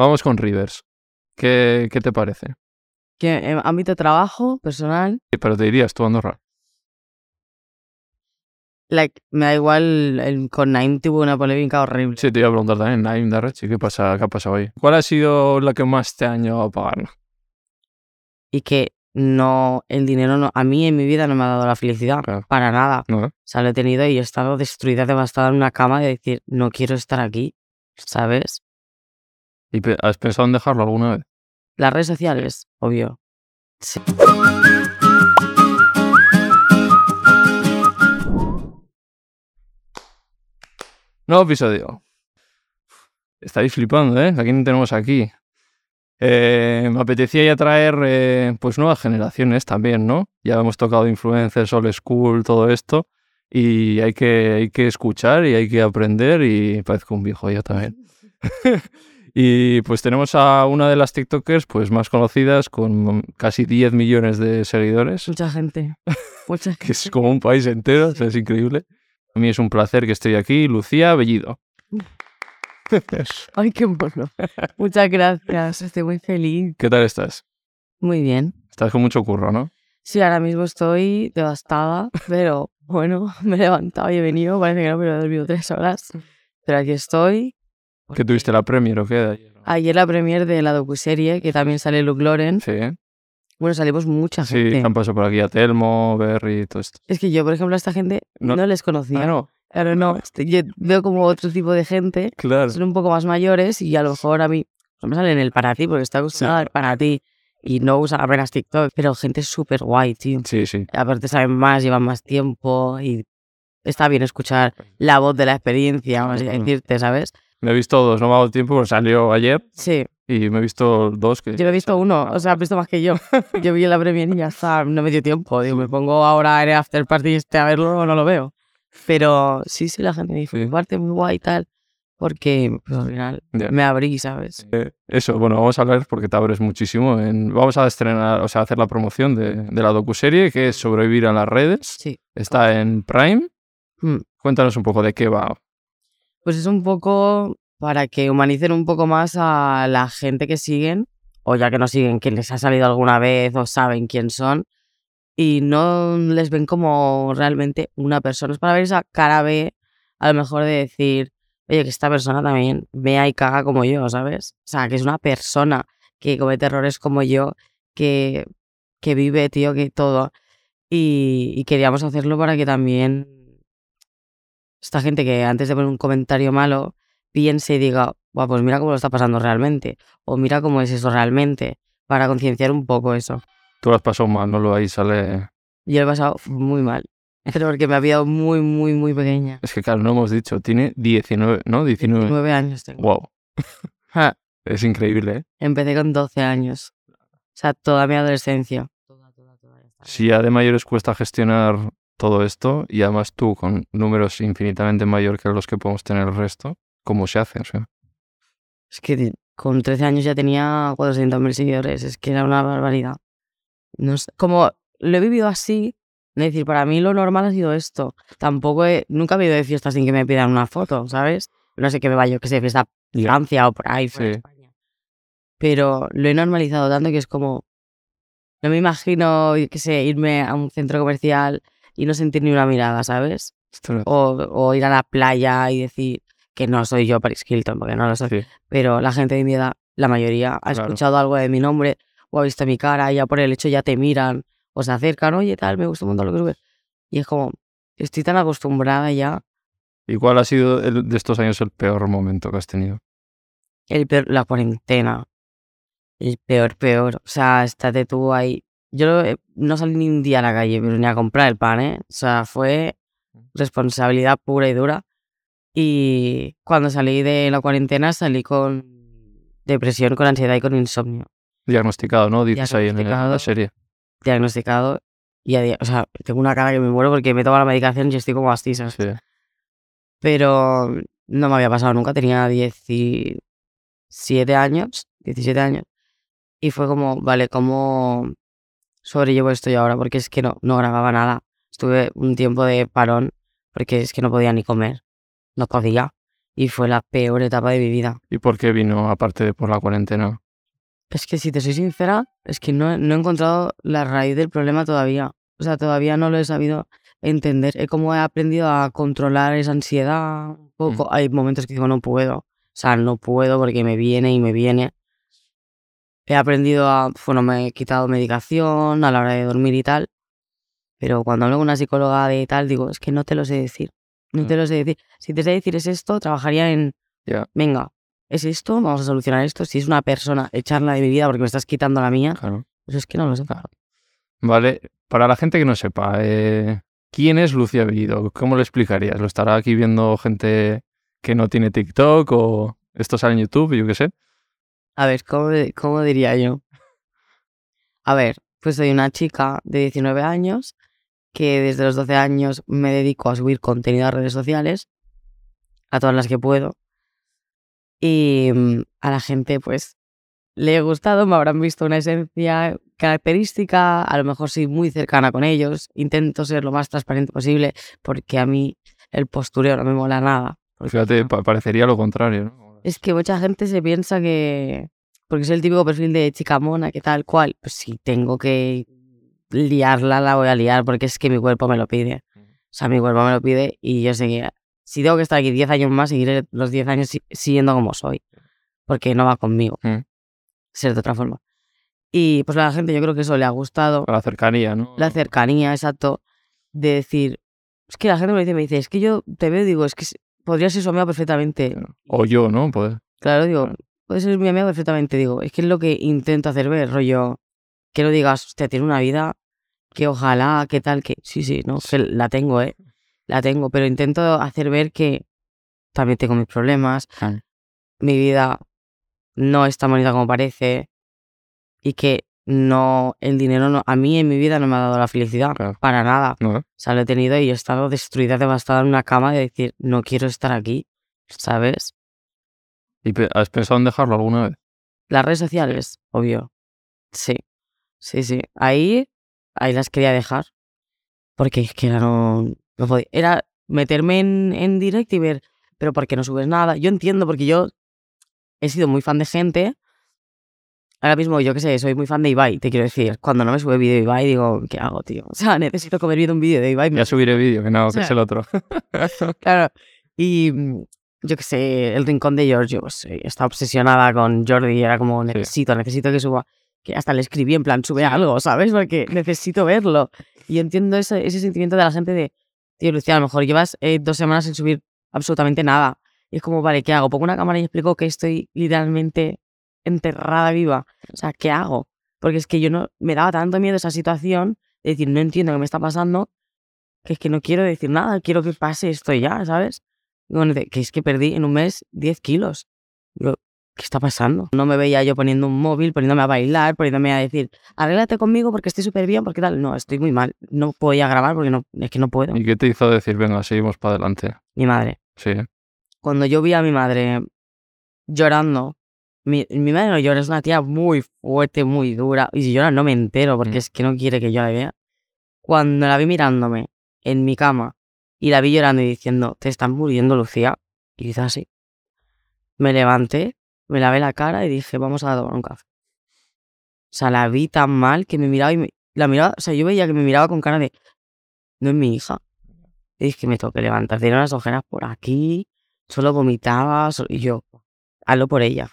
Vamos con Rivers. ¿Qué, qué te parece? Que en ámbito de trabajo, personal, Sí, Pero te dirías tú, Andorra. like, me da igual, el, con Naim tuvo una polémica horrible. Sí, te iba a preguntar también, Naim Darrechi, ¿qué, pasa, ¿qué ha pasado ahí? ¿Cuál ha sido la que más te ha llevado a pagar? Y que no, el dinero no, a mí en mi vida no me ha dado la felicidad, Claro. para nada. ¿No? O sea, lo he tenido y he estado destruida, devastada en una cama de decir, no quiero estar aquí, ¿sabes? ¿Y has pensado en dejarlo alguna vez? Las redes sociales, obvio. Sí. Nuevo episodio. Estáis flipando, ¿eh? ¿A quién tenemos aquí? Eh, me apetecía ya traer eh, pues nuevas generaciones también, ¿no? Ya hemos tocado influencers, old school, todo esto. Y hay que, hay que escuchar y hay que aprender y parezco un viejo yo también. y pues tenemos a una de las TikTokers pues más conocidas con casi 10 millones de seguidores, Mucha gente. Mucha que es como un país entero, o sea, es increíble. A mí es un placer que esté aquí, Lucía Bellido. Ay, qué mono. Muchas gracias. Estoy muy feliz. ¿Qué tal estás? Muy bien. Estás con mucho curro, ¿no? Sí, ahora mismo estoy devastada, pero bueno, me he levantado y he venido. Parece que no, pero he dormido tres horas. Pero aquí estoy. ¿Qué tuviste la premier o qué? Ayer la premier de la docuserie, que también sale Luke Loren. Sí. Bueno, salimos mucha sí, gente. han pasado por aquí a Telmo, Berry todo esto. Es que yo, por ejemplo, a esta gente No- no, les conocía. Ah, no, Claro, no. Este, Yo veo como otro tipo de gente, claro. son un poco más mayores y a lo mejor a mí no me salen el para ti, porque está acostumbrada al para ti y no usa apenas TikTok, pero gente súper guay, tío. Sí, sí. Aparte saben más, llevan más tiempo y está bien escuchar la voz de la experiencia, vamos a Claro. decirte, ¿sabes? Me he visto dos, no me ha dado tiempo, porque salió ayer Sí, y me he visto dos que... yo he visto uno, o sea, has visto más que yo. Yo vi la premier y ya está, no me dio tiempo. Digo, me pongo ahora en el after party este a verlo o no lo veo. Pero sí, sí, la gente me dijo, Sí. parte muy guay y tal, porque pues, al final me abrí, ¿sabes? Eh, Eso, bueno, vamos a hablar porque te abres muchísimo. En... Vamos a estrenar, o sea, hacer la promoción de, de la docuserie que es Sobrevivir a las redes. Sí. Está en Prime. Mm. Cuéntanos un poco de qué va. Pues es un poco para que humanicen un poco más a la gente que siguen, o ya que no siguen, que les ha salido alguna vez o saben quién son, y no les ven como realmente una persona. Es para ver esa cara B, a lo mejor de decir, oye, que esta persona también vea y caga como yo, ¿sabes? O sea, que es una persona que comete errores como yo, que, que vive, tío, que todo. Y, y queríamos hacerlo para que también esta gente que antes de poner un comentario malo piense y diga, Buah, pues mira cómo lo está pasando realmente, o mira cómo es eso realmente, para concienciar un poco eso. Tú lo has pasado mal, ¿no? Lo ahí sale... Yo lo he pasado muy mal, pero porque me había dado muy, muy, muy pequeña. Es que claro, no hemos dicho, tiene 19, ¿no? 19. Nueve años tengo. Wow. Es increíble, ¿eh? Empecé con 12 años. O sea, toda mi adolescencia. Toda, toda, toda. Si ya de mayores cuesta gestionar todo esto y además tú con números infinitamente mayor que los que podemos tener el resto, ¿cómo se hace? O sea, Es que con 13 años ya tenía 400.000 seguidores, es que era una barbaridad. No sé, como lo he vivido así, es decir, para mí lo normal ha sido esto. Tampoco he, nunca he ido de fiesta sin que me pidan una foto, ¿sabes? No sé que me vaya, yo que sé, fiesta a. Francia o por ahí, Sí. España. Pero lo he normalizado tanto que es como, no me imagino, yo qué sé, irme a un centro comercial y no sentir ni una mirada, ¿sabes? O, o ir a la playa y decir que no soy yo Paris Hilton, porque no lo soy sí. pero la gente de mi edad, la mayoría, ha Claro. escuchado algo de mi nombre o ha visto mi cara y ya por el hecho ya te miran o se acercan, oye, tal, me gusta un montón lo que subes. Y es como, estoy tan acostumbrada ya. ¿Y cuál ha sido el- de estos años el peor momento que has tenido? El peor- la cuarentena. El peor, peor. O sea, estate tú ahí. Yo eh, no salí ni un día a la calle, pero ni a comprar el pan, ¿eh? O sea, fue responsabilidad pura y dura. Y cuando salí de la cuarentena salí con depresión, con ansiedad y con insomnio. Diagnosticado, ¿no? Dices ahí en la- serie. diagnosticado y a día, o sea, tengo una cara que me muero porque me tomo la medicación y estoy como ¿sabes? Sí. Pero no me había pasado nunca, tenía 17 años, 17 años, y fue como, vale, ¿cómo sobrellevo esto yo ahora? Porque es que no, no grababa nada. Estuve un tiempo de parón porque es que no podía ni comer, no podía. y fue la peor etapa de mi vida. ¿Y por qué vino, aparte de por la cuarentena? Es que si te soy sincera, es que no, no he encontrado la raíz del problema todavía. O sea, todavía no lo he sabido entender. Es como he aprendido a controlar esa ansiedad un poco. Hay momentos que digo, no puedo. O sea, no puedo porque me viene y me viene. He aprendido a, bueno, me he quitado medicación a la hora de dormir y tal. Pero cuando hablo con una psicóloga de tal, digo, es que no te lo sé decir. No te lo sé decir. Si te sé decir es esto, trabajaría en, venga, es esto, vamos a solucionar esto. Si es una persona, echarla de mi vida porque me estás quitando la mía, claro. pues es que no lo sé. Vale, para la gente que no sepa, eh, ¿quién es Lucía Bellido? ¿Cómo lo explicarías? ¿Lo estará aquí viendo gente que no tiene TikTok o esto sale en YouTube, yo qué sé? A ver, ¿cómo, cómo diría yo? A ver, pues soy una chica de 19 años que desde los 12 años me dedico a subir contenido a redes sociales, a todas las que puedo. Y mm, a la gente, pues, le he gustado, me habrán visto una esencia característica, a lo mejor soy muy cercana con ellos, intento ser lo más transparente posible porque a mí el postureo no me mola nada. porque Fíjate, pa- parecería lo contrario, ¿no? es que mucha gente se piensa que. Porque es el típico perfil de chica mona, que tal cual. Pues si tengo que liarla, la voy a liar, porque es que mi cuerpo me lo pide. O sea, mi cuerpo me lo pide y yo que si tengo que estar aquí 10 años más, seguiré los 10 años si- siguiendo como soy. Porque no va conmigo. Mm. Ser de otra forma. Y pues a la gente yo creo que eso le ha gustado. La cercanía, ¿no? La cercanía, exacto. De decir. Es que la gente me dice, me dice, es que yo te veo digo, es que podría ser su amiga perfectamente. O yo, ¿no? Pues, Claro, digo, puede ser mi amigo perfectamente, digo, es que es lo que intento hacer ver, rollo, que no digas, hostia, tiene una vida, que ojalá, que tal, que sí, sí, no, que la tengo, ¿eh? La tengo, pero intento hacer ver que también tengo mis problemas, Claro. mi vida no es tan bonita como parece y que no, el dinero no, a mí en mi vida no me ha dado la felicidad, Claro. para nada. ¿no? O sea, lo he tenido y he estado destruida, devastada en una cama de decir, no quiero estar aquí, ¿sabes? ¿Y has pensado en dejarlo alguna vez? Las redes sociales, obvio. Sí, sí, sí. Ahí, ahí las quería dejar. Porque es que era no, no podía. Era meterme en, en direct y ver, pero ¿por qué no subes nada? Yo entiendo, porque yo he sido muy fan de gente. Ahora mismo, yo qué sé, soy muy fan de Ibai, te quiero decir. Cuando no me sube vídeo de Ibai, digo, ¿qué hago, tío? O sea, necesito comer bien un vídeo de Ibai. Ya subiré vídeo, que no, que sea, es el otro. Claro. Y mm, yo qué sé, el rincón de Giorgio, pues, eh, está obsesionada con Jordi y era como, necesito, necesito que suba. Que hasta le escribí en plan, sube algo, ¿sabes? Porque necesito verlo. Y yo entiendo ese, ese sentimiento de la gente de, tío, Lucía, a lo mejor llevas eh, dos semanas sin subir absolutamente nada. Y es como, vale, ¿qué hago? Pongo una cámara y explico que estoy literalmente enterrada viva. O sea, ¿qué hago? Porque es que yo no, me daba tanto miedo esa situación, de decir, no entiendo qué me está pasando, que es que no quiero decir nada, quiero que pase esto ya, ¿sabes? Bueno, que es que perdí en un mes 10 kilos. Digo, ¿qué está pasando? No me veía yo poniendo un móvil, poniéndome a bailar, poniéndome a decir, arréglate conmigo porque estoy súper bien, porque tal. No, estoy muy mal. No podía grabar porque no, es que no puedo. ¿Y qué te hizo decir, venga, seguimos para adelante? Mi madre. Sí. Cuando yo vi a mi madre llorando, mi, mi madre no llora, es una tía muy fuerte, muy dura. Y si llora no me entero porque Mm. es que no quiere que yo la vea. Cuando la vi mirándome en mi cama y la vi llorando y diciendo, te están muriendo, Lucía. Y dice así. Me levanté, me lavé la cara y dije, vamos a tomar un café. O sea, la vi tan mal que me miraba y me, la miraba, o sea, yo veía que me miraba con cara de, no es mi hija. Y dije, me tengo que levantar, tenía unas ojeras por aquí, solo vomitaba, y yo, hazlo por ella.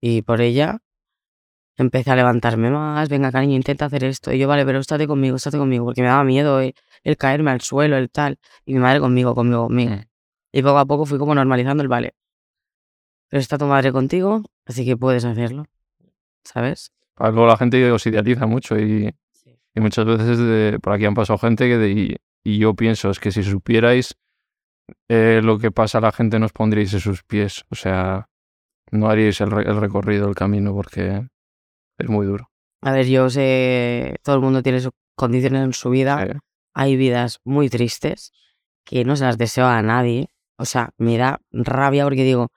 Y por ella empecé a levantarme más, venga cariño, intenta hacer esto. Y yo, vale, pero estate conmigo, estate conmigo, porque me daba miedo el caerme al suelo, el tal. Y mi madre conmigo, conmigo, conmigo. Mm. Y poco a poco fui como normalizando el vale. Pero está tu madre contigo, así que puedes hacerlo. ¿Sabes? Ah, Luego la gente os idealiza mucho y, y muchas veces de- por aquí han pasado gente que de- y, y yo pienso, es que si supierais eh, lo que pasa a la gente no os pondríais en sus pies. O sea, no haríais el, re- el recorrido, el camino, porque es muy duro. A ver, yo sé, todo el mundo tiene sus condiciones en su vida. Hay vidas muy tristes que no se las deseo a nadie. O sea, me da rabia porque digo,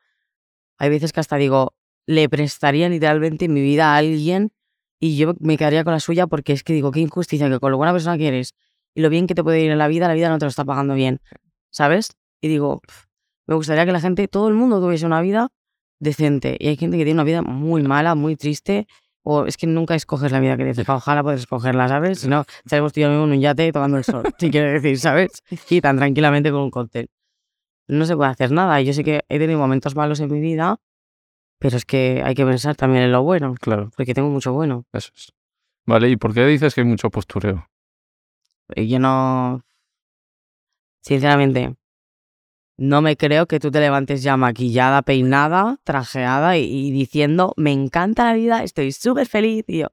hay veces que hasta digo, le prestaría literalmente mi vida a alguien y yo me quedaría con la suya porque es que digo, qué injusticia que con lo buena persona que eres y lo bien que te puede ir en la vida, la vida no te lo está pagando bien, ¿sabes? Y digo, "Pf, me gustaría que la gente, todo el mundo tuviese una vida decente. Y hay gente que tiene una vida muy mala, muy triste. O es que nunca escoges la vida que te Ojalá puedes escogerla, ¿sabes? Si no, estaremos tú y yo mismo en un yate tomando el sol, si quiere decir, ¿sabes? Y tan tranquilamente con un cóctel. No se puede hacer nada. Y yo sé que he tenido momentos malos en mi vida, pero es que hay que pensar también en lo bueno. Claro, Porque tengo mucho bueno. eso es. Vale, ¿y por qué dices que hay mucho postureo? Y yo no. Sinceramente, no me creo que tú te levantes ya maquillada, peinada, trajeada y, y diciendo, me encanta la vida, estoy súper feliz, tío.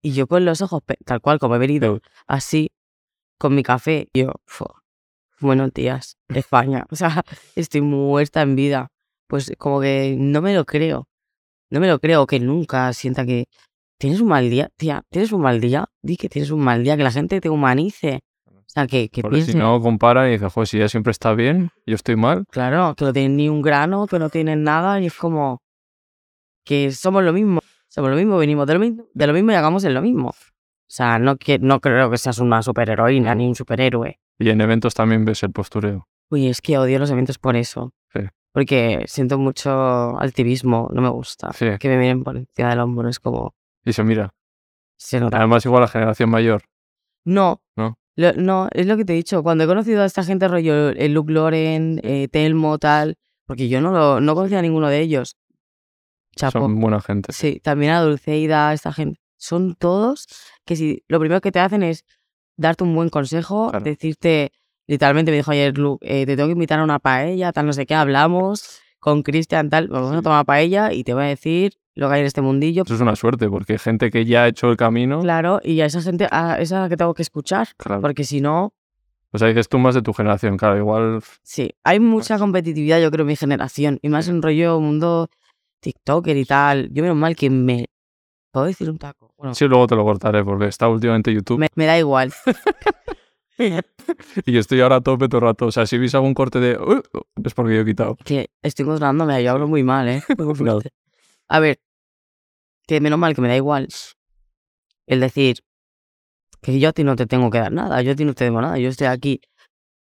Y yo con los ojos, tal cual, como he venido así, con mi café, yo, fu, buenos días, España. O sea, estoy muerta en vida. Pues como que no me lo creo. No me lo creo que nunca sienta que tienes un mal día. Tía, tienes un mal día. Di que tienes un mal día, que la gente te humanice. O sea, que, que Porque si no comparan y dicen, joder, si ella siempre está bien, yo estoy mal. claro, que no tienen ni un grano, que no tienen nada. Y es como que somos lo mismo. Somos lo mismo, venimos de lo mismo, de lo mismo y hagamos en lo mismo. O sea, no, que, no creo que seas una superheroína ni un superhéroe. Y en eventos también ves el postureo. Uy, es que odio los eventos por eso. Sí. Porque siento mucho activismo, no me gusta. Sí. Que me miren por encima del hombro, es como... Y se mira. Se nota. Además, igual la generación mayor. No. ¿No? Lo- no, es lo que te he dicho. Cuando he conocido a esta gente, rollo, el Luke Loren, eh, Telmo, tal, porque yo no, lo, no conocía a ninguno de ellos. Chapo. Son buena gente. Sí, también a Dulceida, esta gente. Son todos que si lo primero que te hacen es darte un buen consejo, Claro. decirte, literalmente me dijo ayer Luke, eh, te tengo que invitar a una paella, tal no sé qué, hablamos con Cristian, tal, vamos a tomar paella y te voy a decir lo que hay en este mundillo. Eso es una suerte, porque hay gente que ya ha hecho el camino. Claro, y a esa gente, a esa que tengo que escuchar, Claro. porque si no, O sea, dices tú más de tu generación, claro, igual. sí, hay mucha competitividad, yo creo, en mi generación, y más en rollo mundo TikToker y tal. Yo menos mal que me... ¿Puedo decir un taco? Bueno, Sí, luego te lo cortaré, porque está últimamente YouTube me, me da igual. y estoy ahora a tope todo el rato. O sea, si veis algún corte de. "Uh", es porque yo he quitado. que estoy controlándome, yo hablo muy mal, ¿eh? Fuerte. A ver, que menos mal que me da igual el decir que yo a ti no te tengo que dar nada, yo a ti no te debo nada, yo estoy aquí,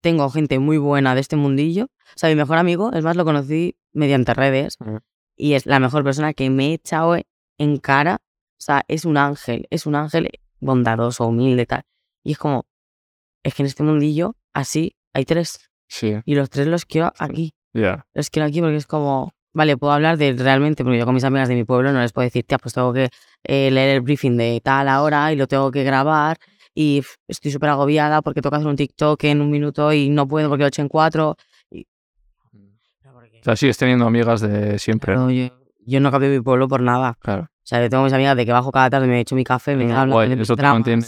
tengo gente muy buena de este mundillo, o sea, mi mejor amigo, es más, lo conocí mediante redes Ujú. y es la mejor persona que me he echado en cara, sea, es un ángel, es un ángel bondadoso, humilde, tal, y es como, es que en este mundillo, así, hay tres, Sí, y los tres los quiero aquí, ya. los quiero aquí porque es como, vale, puedo hablar de realmente, porque yo con mis amigas de mi pueblo no les puedo decir, tía, pues tengo que eh, leer el briefing de tal hora y lo tengo que grabar y estoy súper agobiada porque tengo que hacer un TikTok en un minuto y no puedo porque lo he hecho en cuatro. Y... O sea, sigues teniendo amigas de siempre. ¿no? yo, yo no cambio mi pueblo por nada. Claro. O sea, yo tengo mis amigas de que bajo cada tarde, me echo mi café, me hablan Guay, eso te mantiene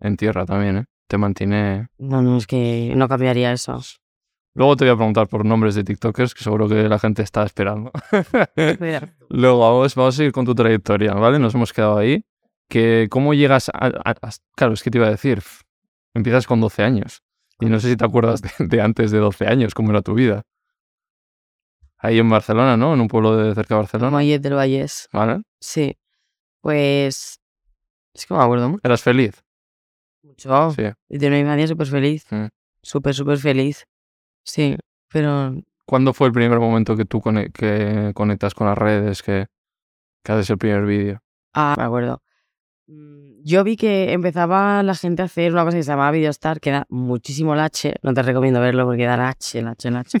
en tierra también, ¿eh? Te mantiene. No, no, es que no cambiaría eso. Luego te voy a preguntar por nombres de TikTokers, que seguro que la gente está esperando. Luego vamos, vamos a seguir con tu trayectoria, ¿vale? Nos hemos quedado ahí. Que, ¿Cómo llegas a, a- a- Claro, es que te iba a decir, empiezas con 12 años. Y no sé si te acuerdas de, de antes de 12 años, cómo era tu vida. Ahí en Barcelona, ¿no? En un pueblo de cerca de Barcelona. Mayet del Vallés. ¿Vale? Sí. Pues. Es que me acuerdo mucho. ¿Eras feliz? mucho. Sí. Y de una infancia súper feliz. Mm. Súper, súper feliz. Sí, pero ¿Cuándo fue el primer momento que tú que conectas con las redes, que, que haces el primer vídeo? Ah, me acuerdo. Mm, Yo vi que empezaba la gente a hacer una cosa que se llamaba Videostar, que da muchísimo lache. No te recomiendo verlo porque da lache, lache, lache.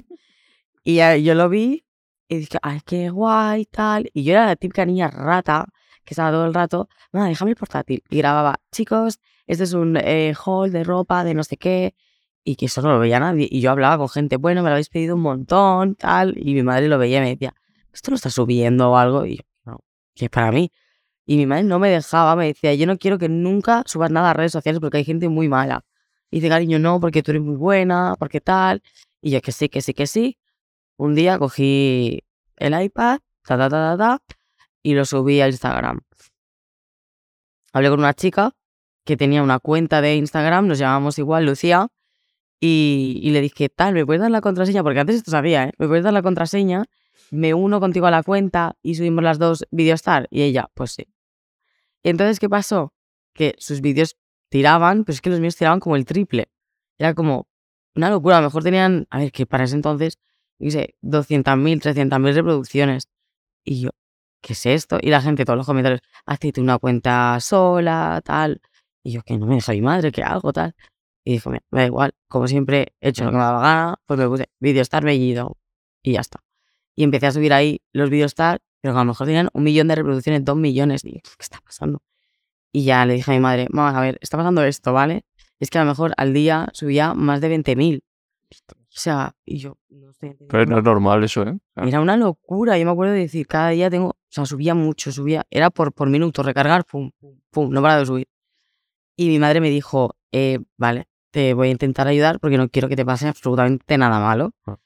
Y yo lo vi y dije, ay, qué guay, tal. Y yo era la típica niña rata que estaba todo el rato, nada, déjame el portátil. Y grababa, chicos, este es un eh, haul de ropa, de no sé qué. Y que eso no lo veía nadie. Y yo hablaba con gente, bueno, me lo habéis pedido un montón, tal. Y mi madre lo veía y me decía, ¿esto lo estás subiendo o algo? Y yo, no, que es para mí. Y mi madre no me dejaba, me decía, yo no quiero que nunca subas nada a redes sociales porque hay gente muy mala. Y dice, cariño, no, porque tú eres muy buena, porque tal. Y yo, que sí, que sí, que sí. Un día cogí el iPad, ta, ta, ta, ta, y lo subí a Instagram. Hablé con una chica que tenía una cuenta de Instagram, nos llamábamos igual, Lucía, y, y le dije, tal, ¿me puedes dar la contraseña? Porque antes esto sabía, ¿eh? ¿Me puedes dar la contraseña? Me uno contigo a la cuenta y subimos las dos Videostar. Y ella, pues sí. Y entonces, ¿qué pasó? Que sus vídeos tiraban, pero es que los míos tiraban como el triple. Era como una locura. A lo mejor tenían, a ver, que para ese entonces sé, 200.000, 300.000 reproducciones. Y yo, ¿qué es esto? Y la gente, todos los comentarios, hazte una cuenta sola, tal. Y yo, que no me deja mi madre, ¿qué hago, tal? Y dijo, mira, me da igual, como siempre he hecho lo que me daba gana, pues me puse vídeo estar bellido y ya está. Y empecé a subir ahí los vídeos estar, pero a lo mejor tenían un millón de reproducciones, dos millones. Y yo, ¿qué está pasando? Y ya le dije a mi madre, vamos a ver, está pasando esto, ¿vale? Es que a lo mejor al día subía más de 20.000. O sea, y yo no sé. Pero no es normal eso, ¿eh? Era una locura. Yo me acuerdo de decir, cada día tengo, o sea, subía mucho, subía, era por, por minuto, recargar, pum, pum, pum, no paraba de subir. Y mi madre me dijo, eh, vale, te voy a intentar ayudar porque no quiero que te pase absolutamente nada malo. Ah.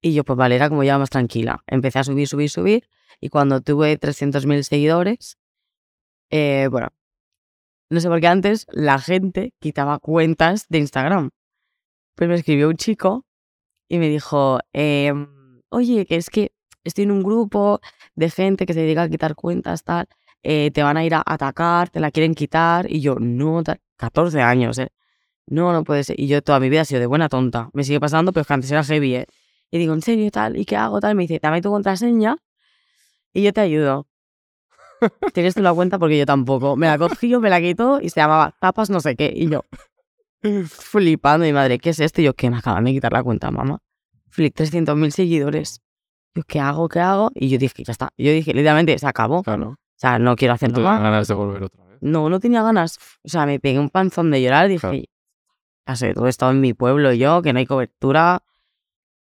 Y yo, pues vale, era como ya más tranquila. Empecé a subir, subir, subir. Y cuando tuve 300.000 seguidores, eh, bueno, no sé por qué antes la gente quitaba cuentas de Instagram. Pero me escribió un chico y me dijo, em, oye, que es que estoy en un grupo de gente que se dedica a quitar cuentas, tal, eh, te van a ir a atacar, te la quieren quitar. Y yo, no, tal, 14 años, ¿eh? No, no puede ser. Y yo toda mi vida he sido de buena tonta. Me sigue pasando, pero es que antes era heavy, ¿eh? Y digo, ¿en serio tal? ¿Y qué hago tal? Me dice, dame tu contraseña y yo te ayudo. Tienes tú la cuenta porque yo tampoco. Me la cogió, me la quitó y se llamaba tapas no sé qué. Y yo, flipando, mi madre, ¿qué es esto? Y yo, que me acaban de quitar la cuenta, mamá. Flip, 300.000 seguidores. Yo, ¿qué hago? ¿Qué hago? Y yo dije, ya está. Yo dije, literalmente, se acabó. Claro. O sea, no quiero No te dan más. ganas de volver otra vez. No, no tenía ganas. O sea, me pegué un panzón de llorar. Dije, Claro. ya sé, todo he estado en mi pueblo yo, que no hay cobertura,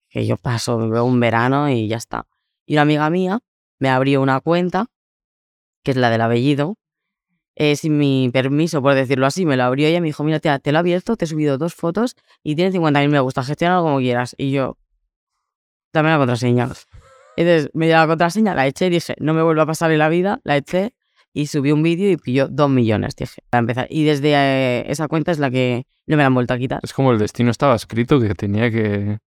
que yo paso veo un verano y ya está. Y una amiga mía me abrió una cuenta, que es la del apellido, eh, sin mi permiso, por decirlo así, me lo abrió ella y me dijo, mira, tía, te lo he abierto, te he subido dos fotos y tienes 50.000 me gusta, gestiónalo como quieras. Y yo, dame la contraseña. Entonces me dio la contraseña, la eché y dije, no me vuelva a pasar en la vida, la eché y subí un vídeo y pilló dos millones, dije, para empezar. Y desde eh, esa cuenta es la que no me la han vuelto a quitar. Es como el destino estaba escrito que tenía que...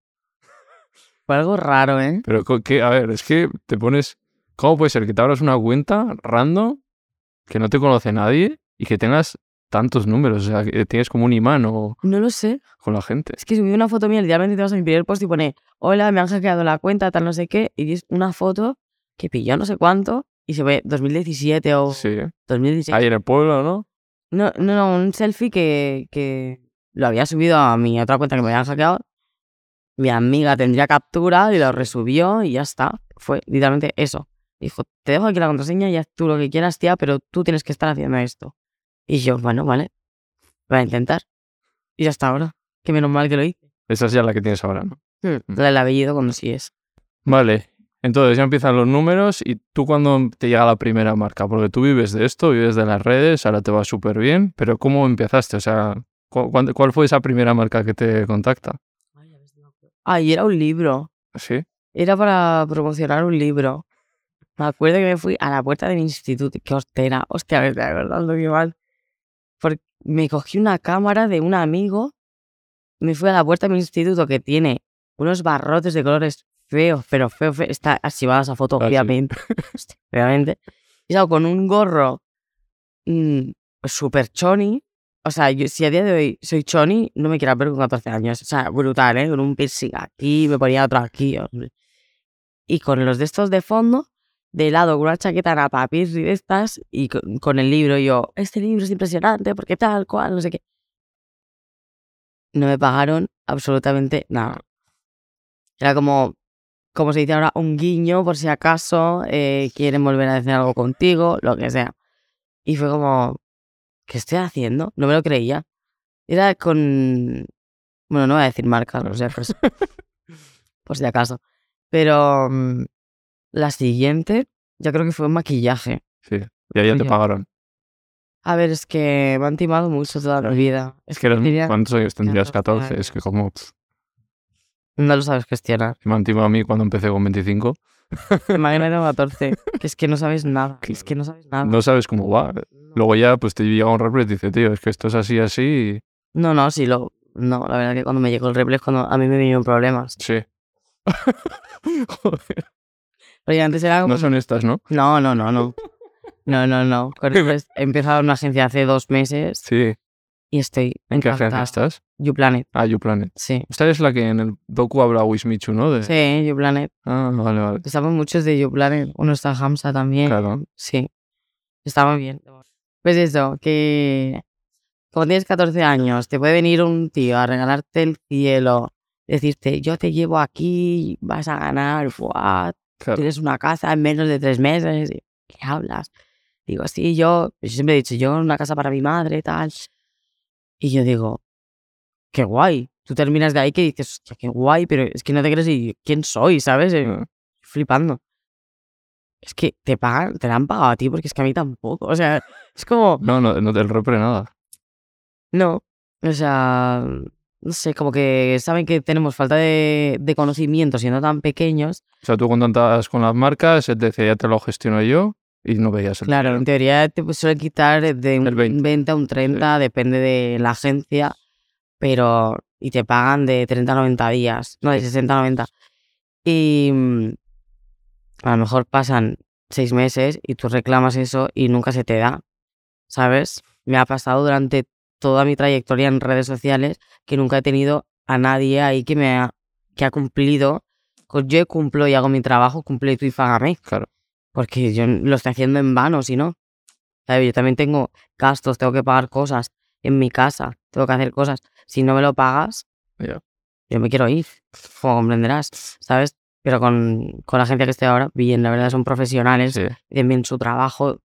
Fue algo raro, ¿eh? Pero, que, a ver, es que te pones... ¿Cómo puede ser que te abras una cuenta random que no te conoce nadie y que tengas tantos números? O sea, que tienes como un imán o No lo sé. con la gente. Es que subí una foto mía, literalmente te vas a mi primer post y pone, hola, me han hackeado la cuenta, tal no sé qué, y es una foto que pilló no sé cuánto y se ve 2017 o Sí. 2016. Ahí en el pueblo, ¿no? No, no, no, un selfie que, que lo había subido a mi otra cuenta que me habían hackeado. Mi amiga tendría captura y lo resubió y ya está. Fue literalmente eso. Dijo, te dejo aquí la contraseña y haz tú lo que quieras, tía, pero tú tienes que estar haciendo esto. Y yo, bueno, vale, voy a intentar. Y ya está ahora. Que menos mal que lo hice. Esa es ya la que tienes ahora, ¿no? Hmm, La del apellido cuando sí es. Vale. Entonces ya empiezan los números y tú cuando te llega la primera marca, porque tú vives de esto, vives de las redes, ahora te va súper bien, pero ¿cómo empezaste? O sea, ¿cu- ¿cuál fue esa primera marca que te contacta? Ah, y era un libro. ¿Sí? Era para promocionar un libro. Me acuerdo que me fui a la puerta de mi instituto. Qué hostera. Hostia, me estoy acordando qué mal. Porque me cogí una cámara de un amigo. Me fui a la puerta de mi instituto que tiene unos barrotes de colores feos, pero feo, feo. Está archivada esa foto, Ah, sí. obviamente. Hostia, obviamente. Y salgo con un gorro mm, súper choni. O sea, yo, si a día de hoy soy choni, no me quiero ver con 14 años. O sea, brutal, ¿eh? Con un piercing aquí, me ponía otro aquí. hombre. Y con los de estos de fondo, de lado, con una chaqueta napapis y de estas, y con, con el libro, yo, este libro es impresionante, porque tal, cual, no sé qué. No me pagaron absolutamente nada. Era como, como se dice ahora, un guiño por si acaso eh, quieren volver a decir algo contigo, lo que sea. Y fue como, ¿qué estoy haciendo? No me lo creía. Era con... Bueno, no voy a decir marcas, sea, pues, por si acaso. Pero mm, la siguiente, yo creo que fue maquillaje. Sí. Y ahí ya te Oye. pagaron. A ver, es que me han timado mucho toda mi vida. Es que eres, Tenía ¿cuántos años tendrías? 14 14. Es que como pff, No lo sabes gestionar. me han timado a mí cuando empecé con 25. Imagínate con 14. Que es que no sabes nada. Es que no sabes nada. No sabes cómo va. Luego ya pues te llega un repre y te dice, tío, es que esto es así, así. No, no, sí, lo... No, la verdad que cuando me llegó el replay es cuando a mí me vinieron problemas. Sí. Joder, Porque antes era como... no son estas, ¿no? No, no, no, no. No, no, no. He empezado en una agencia hace dos meses Sí. y estoy ¿En qué agencia estás? YouPlanet, Ah, YouPlanet. sí. Esta es la que en el docu habla Wismichu, ¿no? De... Sí, YouPlanet. Ah, vale, vale. Estamos muchos de YouPlanet. Uno está Hamza también. Claro. Sí. Está muy bien. Pues eso, que como tienes 14 años, te puede venir un tío a regalarte el cielo, decirte, yo te llevo aquí, vas a ganar, ¡buah! Claro. tienes una casa en menos de tres meses. y, ¿Qué hablas? Digo, sí, yo, yo siempre he dicho, yo una casa para mi madre, tal. Y yo digo, qué guay. Tú terminas de ahí que dices, qué guay, pero es que no te crees y quién soy, ¿sabes? Eh, Ah, Flipando. Es que te pagan, te la han pagado a ti porque es que a mí tampoco. O sea, es como, No, no, no te repre nada. no. O sea, no sé, como que saben que tenemos falta de, de conocimiento siendo tan pequeños. O sea, tú contactabas con las marcas, él decía, ya te lo gestiono yo, y no veías el Claro, en teoría te suelen quitar de un El 20. 20 a un 30, depende de la agencia, pero. Y te pagan de 30 a 90 días, no, de Sí. 60 a 90. Y a lo mejor pasan seis meses y tú reclamas eso y nunca se te da, ¿sabes? Me ha pasado durante toda mi trayectoria en redes sociales que nunca he tenido a nadie ahí que me ha, que ha cumplido. Pues yo cumplo y hago mi trabajo, cumple tú y págame Claro. porque yo lo estoy haciendo en vano, si no. ¿Sabes? Yo también tengo gastos, tengo que pagar cosas en mi casa, tengo que hacer cosas. Si no me lo pagas, yo me quiero ir, como comprenderás, ¿sabes? Pero con, con la agencia que estoy ahora, bien, la verdad son profesionales, Sí. bien su trabajo.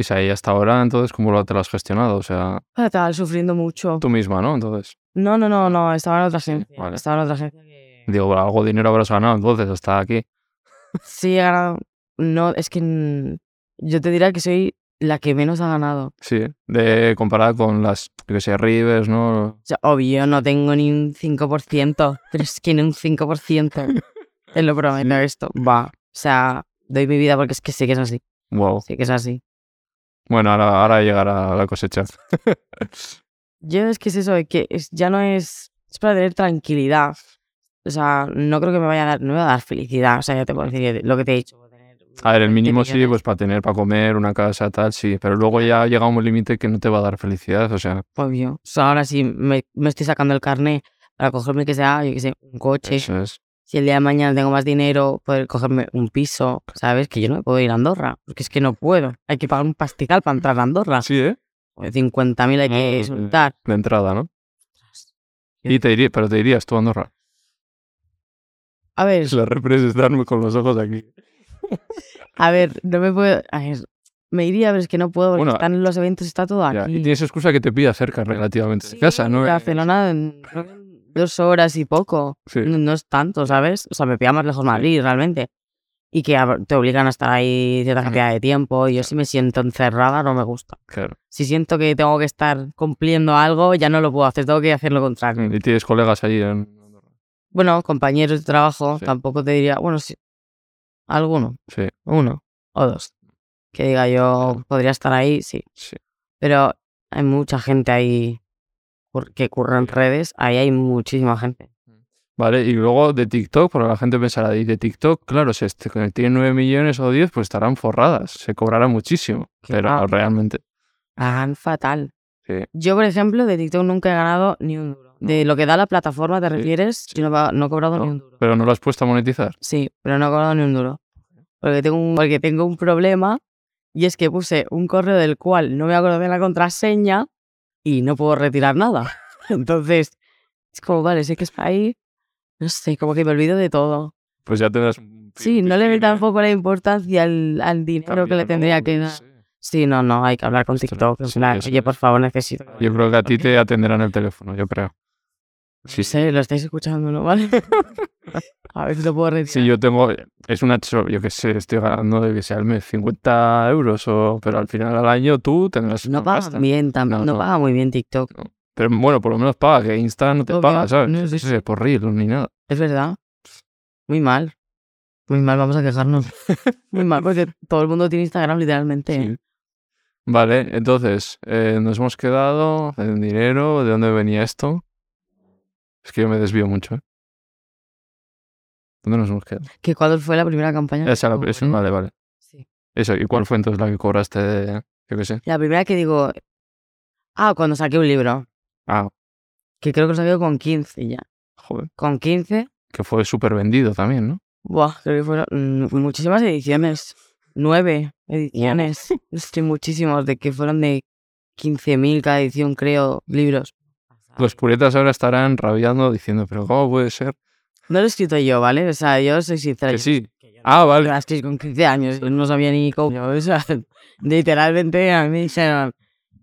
Y si ahí hasta ahora, entonces, ¿cómo lo te lo has gestionado? O sea, Estaba sufriendo mucho. tú misma, ¿no? Entonces, No, no, no, no, estaba en otra agencia. vale. Estaba en otra agencia que... digo, bueno, algo de dinero habrás ganado, entonces, hasta aquí. Sí, he ganado. No, es que yo te diría que soy la que menos ha ganado. Sí, de comparada con las, yo que sé, Rivers, ¿no? O sea, obvio, no tengo ni un 5%, pero es que ni un 5%. Te lo prometo esto. Va. O sea, doy mi vida porque es que sí que es así. Wow. Sí que es así. Bueno, ahora, ahora llegará la cosecha. Yo es que es eso, que es- ya no es. Es para tener tranquilidad. O sea, no creo que me vaya a dar. No me va a dar felicidad. O sea, ya te puedo decir lo que te he dicho. tener A ver, el 20 mínimo sí, pues para tener, para comer, una casa, tal, sí. Pero luego ya llega un límite que no te va a dar felicidad, o sea, Obvio. O sea, ahora sí me, me estoy sacando el carnet para cogerme que sea, yo que sé, un coche. eso es. Si el día de mañana tengo más dinero, poder cogerme un piso, ¿sabes? Que yo no me puedo ir a Andorra, porque es que no puedo. Hay que pagar un pastizal para entrar a Andorra. Sí, ¿eh? 50.000 hay que Mm, soltar. De entrada, ¿no? Y te iría, pero te irías tú a Andorra. A ver, Las repres están con los ojos aquí. a ver, no me puedo... a ver, me iría, pero es que no puedo, porque Bueno, están en los eventos, está todo Ya, aquí. Y tienes excusa que te pida cerca relativamente de Sí, casa, ¿no? Barcelona, dos horas y poco. Sí. No, no es tanto, ¿sabes? O sea, me pilla más lejos Madrid, realmente. Y que te obligan a estar ahí cierta Mm. cantidad de tiempo. Y yo si me siento encerrada, no me gusta. Claro. Si siento que tengo que estar cumpliendo algo, ya no lo puedo hacer, tengo que hacer lo contrario. Y tienes colegas allí en. Bueno, compañeros de trabajo, Sí. tampoco te diría, bueno, sí, alguno, Sí, uno o dos. Que diga yo, podría estar ahí, sí. sí. Pero hay mucha gente ahí que curra en Sí. redes, ahí hay muchísima gente. Vale, y luego de TikTok, porque la gente pensará, y de TikTok, claro, si este, tiene 9 millones o 10, pues estarán forradas, se cobrará muchísimo. Pero realmente, Hagan fatal. sí. Yo, por ejemplo, de TikTok nunca he ganado ni un duro. De lo que da la plataforma, ¿te Sí, refieres? sí. Yo no, no he cobrado ¿no? ni un duro. Pero no lo has puesto a monetizar. Sí, pero no he cobrado ni un duro. Porque tengo un, porque tengo un problema y es que puse un correo del cual no me acuerdo de la contraseña y no puedo retirar nada. Entonces, es como, vale, sé que está ahí. No sé, como que me olvido de todo. Pues ya tendrás Sí, no le doy piscina, tampoco la importancia al, al dinero que le tendría que dar. sí. Sí, no, no, hay que hablar con TikTok. sí, Oye, por favor, necesito. Yo creo que a ti te atenderán el teléfono, yo creo. Sí, sé, lo estáis escuchando, ¿no? ¿Vale? A ver si lo puedo retirar. Si yo tengo, es una, yo que sé, estoy ganando de que sea al mes 50 euros, o, pero al final al año tú tendrás No paga pasta. bien, tam- No, paga muy bien TikTok. Pero bueno, por lo menos paga, que Insta no te Obvio, paga, ¿sabes? no, sí, sé, por reels ni nada. Es verdad. Muy mal. Muy mal, vamos a quejarnos. Muy mal, porque todo el mundo tiene Instagram, literalmente. Sí. Vale, entonces, eh, nos hemos quedado en dinero, ¿de dónde venía esto? Es que yo me desvío mucho, ¿eh? ¿Dónde nos hemos quedado? ¿Que ¿Cuándo fue la primera campaña? Esa, la- esa, cobré? vale, vale. Sí. Eso, ¿y cuál fue entonces la que cobraste de, yo qué sé? La primera que digo, Ah, cuando saqué un libro, Ah, que creo que lo saqué con 15 ya. joder. Con 15, Que fue súper vendido también, ¿no? buah, creo que fueron mm, muchísimas ediciones. Nueve ediciones. Estoy muchísimos, de que fueron de 15.000 cada edición, creo, libros. Los puretas ahora estarán rabiando diciendo, pero ¿cómo puede ser? No lo he escrito yo, ¿vale? O sea, yo soy sincera. Que sí. que Ah, vale. Yo la escribí con 15 años, no sabía ni cómo. O sea, literalmente a mí me dijeron,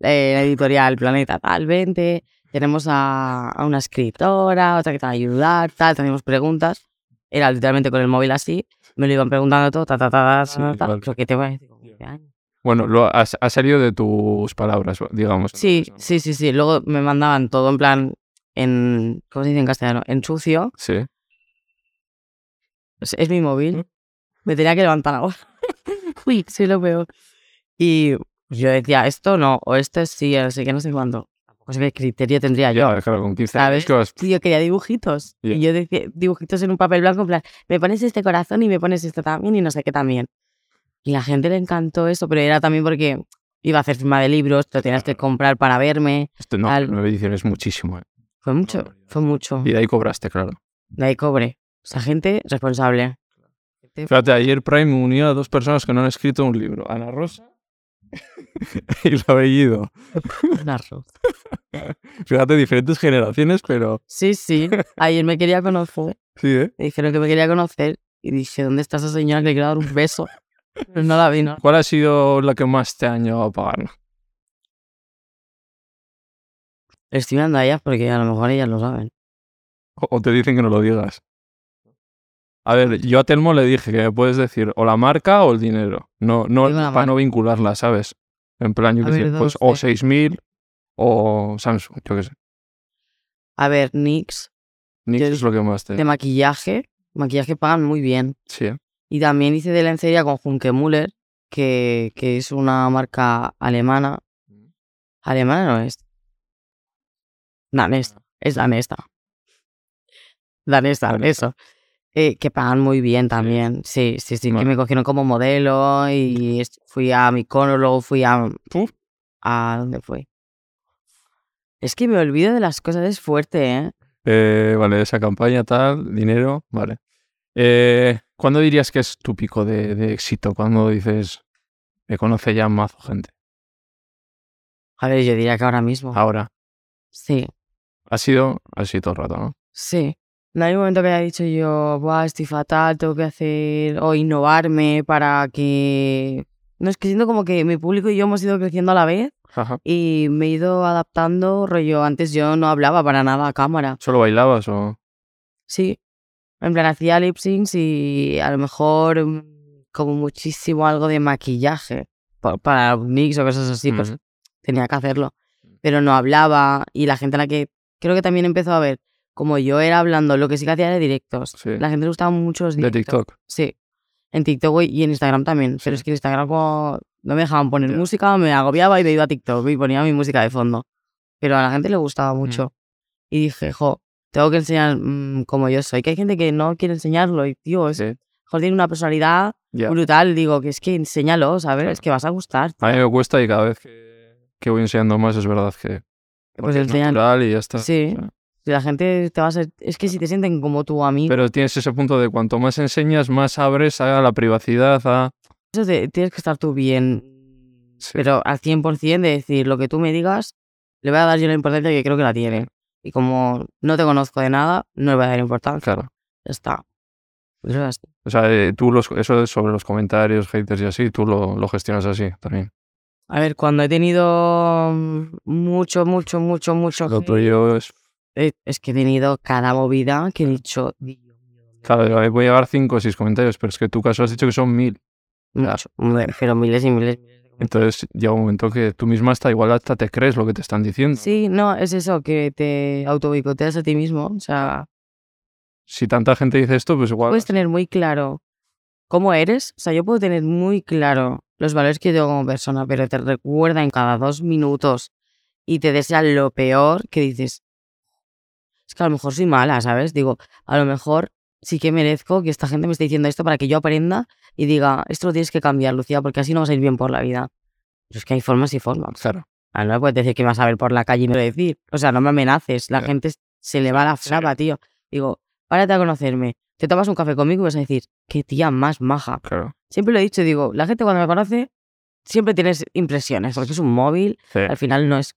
eh, la editorial Planeta tal, vente, tenemos a, a una escritora, otra que te va a ayudar, tal, tenemos preguntas. Era literalmente con el móvil así, me lo iban preguntando todo, ta, ta, ta, ta, ta, ta, vale. Creo que te voy a decir con 15 años. Bueno, lo, ha, ha salido de tus palabras, digamos. Sí, sí, sí, sí. Luego me mandaban todo en plan, en, ¿cómo se dice en castellano? En sucio. Sí. Es, es mi móvil. Me tenía que levantar ahora. Uy, sí, lo peor. Y yo decía, esto no, o esto sí, no sé qué, no sé cuánto. Tampoco sé qué criterio tendría yo. Ya, claro, con 15 ¿Sabes? años que vas- Sí, yo quería dibujitos. Y yo decía dibujitos en un papel blanco, en plan, me pones este corazón y me pones esto también y no sé qué también. Y la gente le encantó eso, pero era también porque iba a hacer firma de libros, te lo tenías que comprar para verme. Esto no, Al- nueve ediciones es muchísimo. ¿eh? Fue mucho, fue mucho. Y de ahí cobraste, claro. De ahí cobre. O sea, gente responsable. Fíjate, ayer Prime unió a dos personas que no han escrito un libro. Ana Rosa y el apellido. Un arroz. Fíjate, diferentes generaciones, pero Sí, sí. Ayer me quería conocer. sí, ¿eh? Me dijeron que me quería conocer. Y dije, ¿dónde está esa señora que le quiero dar un beso? Pero no la vi, ¿no? ¿Cuál ha sido la que más te ha llevado a pagar? Estoy mirando a ellas porque a lo mejor ellas lo saben. O o te dicen que no lo digas. A ver, yo a Telmo le dije que me puedes decir o la marca o el dinero. No, no, para no vincularla, ¿sabes? En plan, yo qué sé, pues 12. o 6.000 o Samsung, yo qué sé. A ver, NYX, Nix Yo- es lo que más te... de maquillaje. Maquillaje pagan muy bien. Sí, ¿eh? Y también hice de lencería con Junke Müller, que, que es una marca alemana. Alemana no es. Danesa. Es danesa. Danesa, eso. Eh, que pagan muy bien también. Sí, sí, sí. Que me cogieron como modelo y fui a Mykonos, luego fui a... ¿A dónde fui? Es que me olvido de las cosas, es fuerte, ¿eh? Eh, vale, esa campaña tal, dinero, vale. Eh, ¿Cuándo dirías que es tu pico de, de éxito? Cuando dices, me conoce ya mazo gente? A ver, yo diría que ahora mismo. Ahora, Sí, ha sido así todo el rato, ¿no? sí. No hay un momento que haya dicho yo, Buah, estoy fatal, tengo que hacer o innovarme para que... No, es que siento como que mi público y yo hemos ido creciendo a la vez Ajá. y me he ido adaptando, rollo, antes yo no hablaba para nada a cámara. ¿Solo bailabas o...? Sí, en plan hacía lip syncs y a lo mejor mm, como muchísimo algo de maquillaje pa- para mix o cosas así, pues tenía que hacerlo. Pero no hablaba y la gente a la que creo que también empezó a ver, como yo era hablando, lo que sí que hacía era directos. Sí. La gente le gustaban mucho los De directos. TikTok. Sí, en TikTok y en Instagram también. Pero es que en Instagram como no me dejaban poner música, me agobiaba y me iba a TikTok y ponía mi música de fondo. Pero a la gente le gustaba Mm. mucho. Y dije, jo, tengo que enseñar mm, como yo soy. Que hay gente que no quiere enseñarlo y, tío, es, Sí. joder, tiene una personalidad Ya. brutal. Digo, que es que enséñalo, ¿sabes? Claro. Es que vas a gustar. A mí me cuesta y cada vez que, que voy enseñando más es verdad que... Pues porque es natural y ya está. Sí. O sea, Si la gente te va a ser... Es que si te sienten como tú a mí, Pero tienes ese punto de cuanto más enseñas, más abres a la privacidad, a... eso te- tienes que estar tú bien. Sí. Pero al 100% de decir lo que tú me digas, le voy a dar yo la importancia que creo que la tiene. Y como no te conozco de nada, no le voy a dar importancia. Claro. Ya está. Pues eso es- O sea, eh, tú los, eso es sobre los comentarios, haters y así, tú lo, lo gestionas así también. A ver, cuando he tenido mm, mucho, mucho, mucho, mucho... Lo tuyo es... eh, es que he tenido cada movida que he dicho... "Dios mío, ¿dónde Claro, voy a llevar cinco o seis comentarios, pero es que tu caso has dicho que son mil. Mucho, pero miles y miles. Entonces llega un momento que tú misma hasta igual hasta te crees lo que te están diciendo. Sí, no, es eso, que te autoboicoteas a ti mismo. O sea, Si tanta gente dice esto, pues igual... puedes tener muy claro cómo eres. O sea, yo puedo tener muy claro los valores que yo tengo como persona, pero te recuerda en cada dos minutos y te desea lo peor que dices. Es que a lo mejor soy mala, ¿sabes? Digo, a lo mejor sí que merezco que esta gente me esté diciendo esto para que yo aprenda y diga, esto lo tienes que cambiar, Lucía, porque así no vas a ir bien por la vida. Pero es que hay formas y formas. Claro. Ah, no me puedes decir que me vas a ver por la calle y me lo decir. O sea, no me amenaces. La gente se le va la flapa, tío. Digo, párate a conocerme. Te tomas un café conmigo y vas a decir, qué tía más maja. Claro. Siempre lo he dicho, digo, la gente cuando me conoce siempre tienes impresiones, porque es un móvil, Sí. al final no es,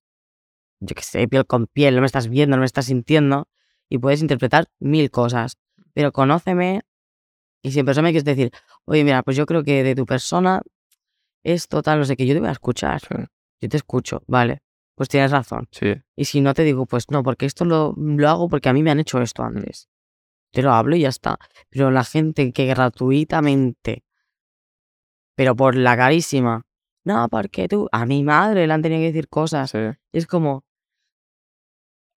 yo qué sé, piel con piel, no me estás viendo, no me estás sintiendo y puedes interpretar mil cosas. Pero conóceme y si en persona me quieres decir, oye, mira, pues yo creo que de tu persona es total, no sé qué, yo te voy a escuchar, Sí. yo te escucho, vale, pues tienes razón. Sí. Y si no te digo, pues no, porque esto lo, lo hago porque a mí me han hecho esto antes. Te lo hablo y ya está. Pero la gente que gratuitamente, pero por la carísima, no, porque tú, a mi madre le han tenido que decir cosas. Sí. Es como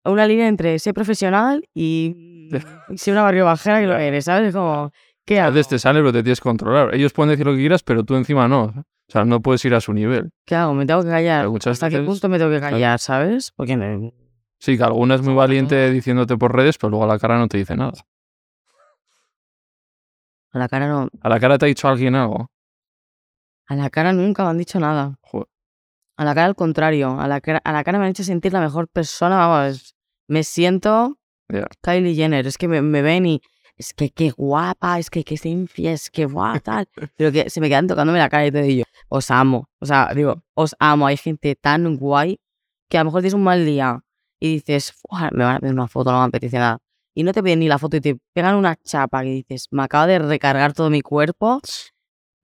una línea entre ser profesional y ser una barrio bajera que lo eres, ¿sabes? Es como, ¿qué A hago? veces te sale, pero te tienes que controlar. Ellos pueden decir lo que quieras, pero tú encima no. O sea, no puedes ir a su nivel. ¿Qué hago? Me tengo que callar. ¿Hasta qué punto me tengo que callar, sabes? Porque no- Sí, que alguna es muy valiente diciéndote por redes, pero luego a la cara no te dice nada. a la cara no, ¿A la cara te ha dicho alguien algo? a la cara nunca me han dicho nada. Joder. A la cara al contrario, a la cara, a la cara me han hecho sentir la mejor persona, vamos, me siento Ya. Kylie Jenner, es que me, me ven y es que qué guapa, es que qué simpia, es que guapa, tal, pero que se me quedan tocándome la cara y te digo, os amo, o sea, digo, os amo, hay gente tan guay que a lo mejor tienes un mal día y dices, "Fua, me van a pedir una foto, no me apetece nada, y no te piden ni la foto y te pegan una chapa que dices, me acaba de recargar todo mi cuerpo,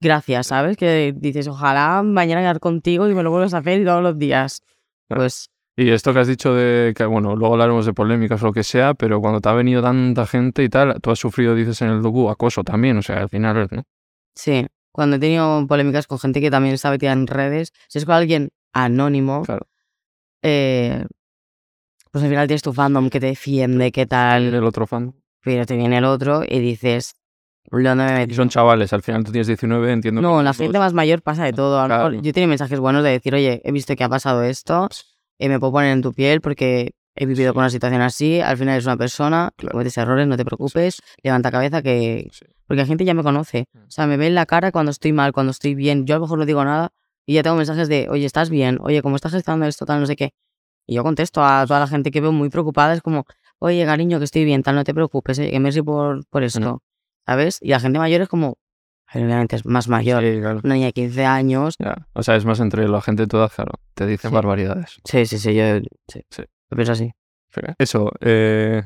gracias, ¿sabes? Que dices, ojalá mañana quedar contigo y me lo vuelvas a hacer y todos los días. Pues Y esto que has dicho de que, bueno, luego hablaremos de polémicas o lo que sea, pero cuando te ha venido tanta gente y tal, tú has sufrido, dices en el docu, acoso también, o sea, al final, ¿no? sí, cuando he tenido polémicas con gente que también está metida en redes, si es con alguien anónimo, Claro. eh, pues al final tienes tu fandom que te defiende, qué tal, el otro fan. pero te viene el otro y dices, ¿dónde me Y metí? son chavales, al final tú tienes 19, entiendo. No, que la todos- gente más mayor pasa de todo. Claro. yo tengo mensajes buenos de decir, oye, he visto que ha pasado esto, eh, me puedo poner en tu piel porque he vivido con una situación así, al final eres una persona, Claro. cometes errores, no te preocupes, levanta cabeza que... Sí. Porque la gente ya me conoce. Mm. O sea, me ve en la cara cuando estoy mal, cuando estoy bien. Yo a lo mejor no digo nada y ya tengo mensajes de, oye, ¿estás bien? Oye, ¿cómo estás gestionando esto? Tal, no sé qué. Y yo contesto a toda la gente que veo muy preocupada, es como, oye, cariño, que estoy bien, tal, no te preocupes, oye, que merci por, por esto. ¿Sabes? Y la gente mayor es como, obviamente es más mayor. Sí, claro. Una niña de 15 años. Ya. O sea, es más entre la gente edad, claro. Te dicen Sí. barbaridades. Sí, sí, sí, yo sí, Sí. lo pienso así. Eso, eh,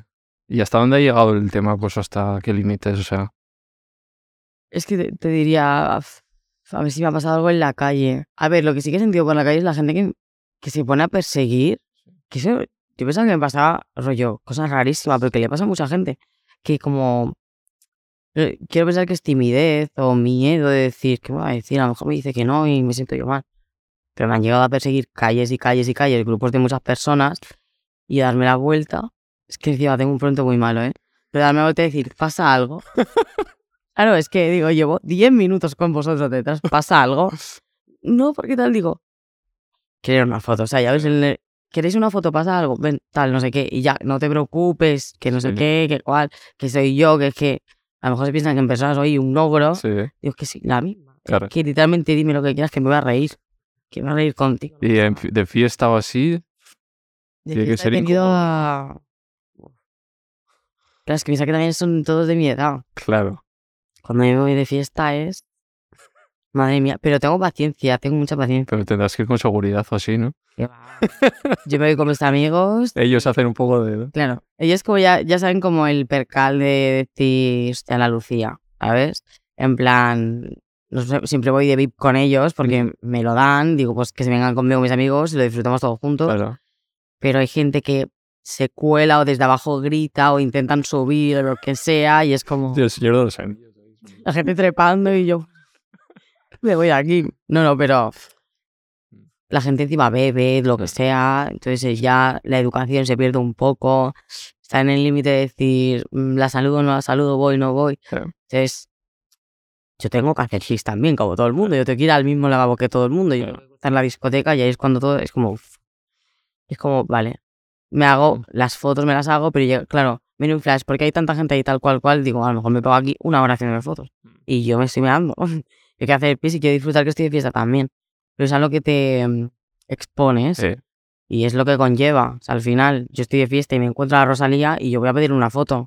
¿y hasta dónde ha llegado el tema? Pues hasta qué límites, o sea. Es que te, te diría, "Af, a ver si me ha pasado algo en la calle. A ver, lo que sí que he sentido por la calle es la gente que, que se pone a perseguir. Que eso, yo pensaba que me pasaba, rollo, cosas rarísimas, pero que le pasa a mucha gente. Que como, quiero pensar que es timidez o miedo de decir, ¿qué me va a decir? A lo mejor me dice que no y me siento yo mal. Pero me han llegado a perseguir calles y calles y calles, grupos de muchas personas y darme la vuelta. Es que encima tengo un pronto muy malo, ¿eh? Pero darme la vuelta y decir, ¿pasa algo? Claro, es que digo, llevo 10 minutos con vosotros detrás, ¿pasa algo? No, porque tal, digo, quiero una foto, o sea, ya ves, el- ¿queréis una foto? ¿Pasa algo? Ven, tal, no sé qué, y ya, no te preocupes, que no sé Sí. qué, que cuál, que soy yo, que es que a lo mejor se piensan que persona soy un logro. Sí. Digo, que sí, la misma. Es Claro. Que literalmente dime lo que quieras, que me voy a reír. Que me voy a reír contigo. Y en de fiesta o así, De tiene que ser tenido a- Claro, es que piensa que también son todos de mi edad. claro. Cuando yo me voy de fiesta es... Madre mía, pero tengo paciencia, tengo mucha paciencia. Pero tendrás que ir con seguridad o así, ¿no? Yo me voy con mis amigos. Ellos hacen un poco de. Claro, ellos como ya, ya saben como el percal de decir, hostia, la Lucía, ¿sabes? En plan, no sé, siempre voy de VIP con ellos porque me lo dan, digo, pues que se vengan conmigo mis amigos y lo disfrutamos todos juntos. Claro. Pero hay gente que se cuela o desde abajo grita o intentan subir o lo que sea y es como Sí, el señor de los la gente trepando y yo me voy de aquí. No, no, pero la gente encima bebe, lo que sea, entonces ya la educación se pierde un poco, está en el límite de decir, "Mm, la saludo, no la saludo, voy, no voy. Entonces, yo tengo que hacer chis también, como todo el mundo, yo tengo que ir al mismo lavabo que todo el mundo, yo tengo que estar en la discoteca y ahí es cuando todo es como, uf. es como, vale, me hago, Mm. las fotos me las hago, pero llega- claro, viene un flash, porque hay tanta gente ahí tal cual cual, digo, a lo mejor me pego aquí una hora haciendo fotos Mm. y yo me estoy meando. Yo quiero hacer pis y quiero disfrutar que estoy de fiesta también. Pero es algo que te mm, expones Sí. Y es lo que conlleva. O sea, al final, yo estoy de fiesta y me encuentro a Rosalía y yo voy a pedir una foto.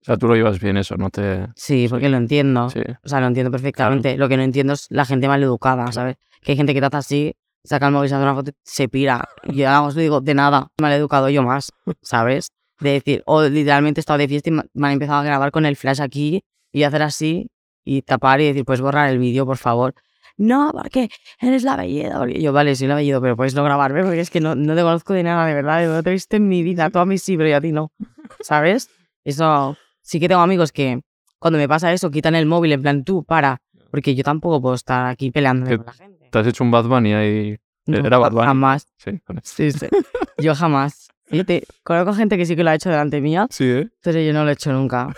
O sea, tú lo llevas bien eso, no te... Sí, porque lo entiendo. Sí. O sea, lo entiendo perfectamente. Lo que no entiendo es la gente maleducada, ¿sabes? Que hay gente que trata así, saca el móvil, se hace una foto y se pira. Y yo os digo, de nada, mal educado yo más, ¿sabes? De decir, o literalmente he estado de fiesta y me han empezado a grabar con el flash aquí y hacer así y tapar y decir, pues borrar el vídeo, por favor. No, porque eres la belleza. Porque yo, vale, soy la belleza, pero puedes no grabarme porque es que no, no te conozco de nada, de verdad. No te he visto en mi vida. Tú a mí sí, pero yo a ti no. ¿Sabes? Eso sí que tengo amigos que cuando me pasa eso quitan el móvil en plan tú, para. Porque yo tampoco puedo estar aquí peleando con la gente. Te has hecho un Bad Bunny ahí... No, era Bad Bunny. Jamás. Sí, con eso. Sí, sí. Yo jamás. Fíjate, conozco gente que sí que lo ha hecho delante mía, Sí, ¿eh? pero yo no lo he hecho nunca.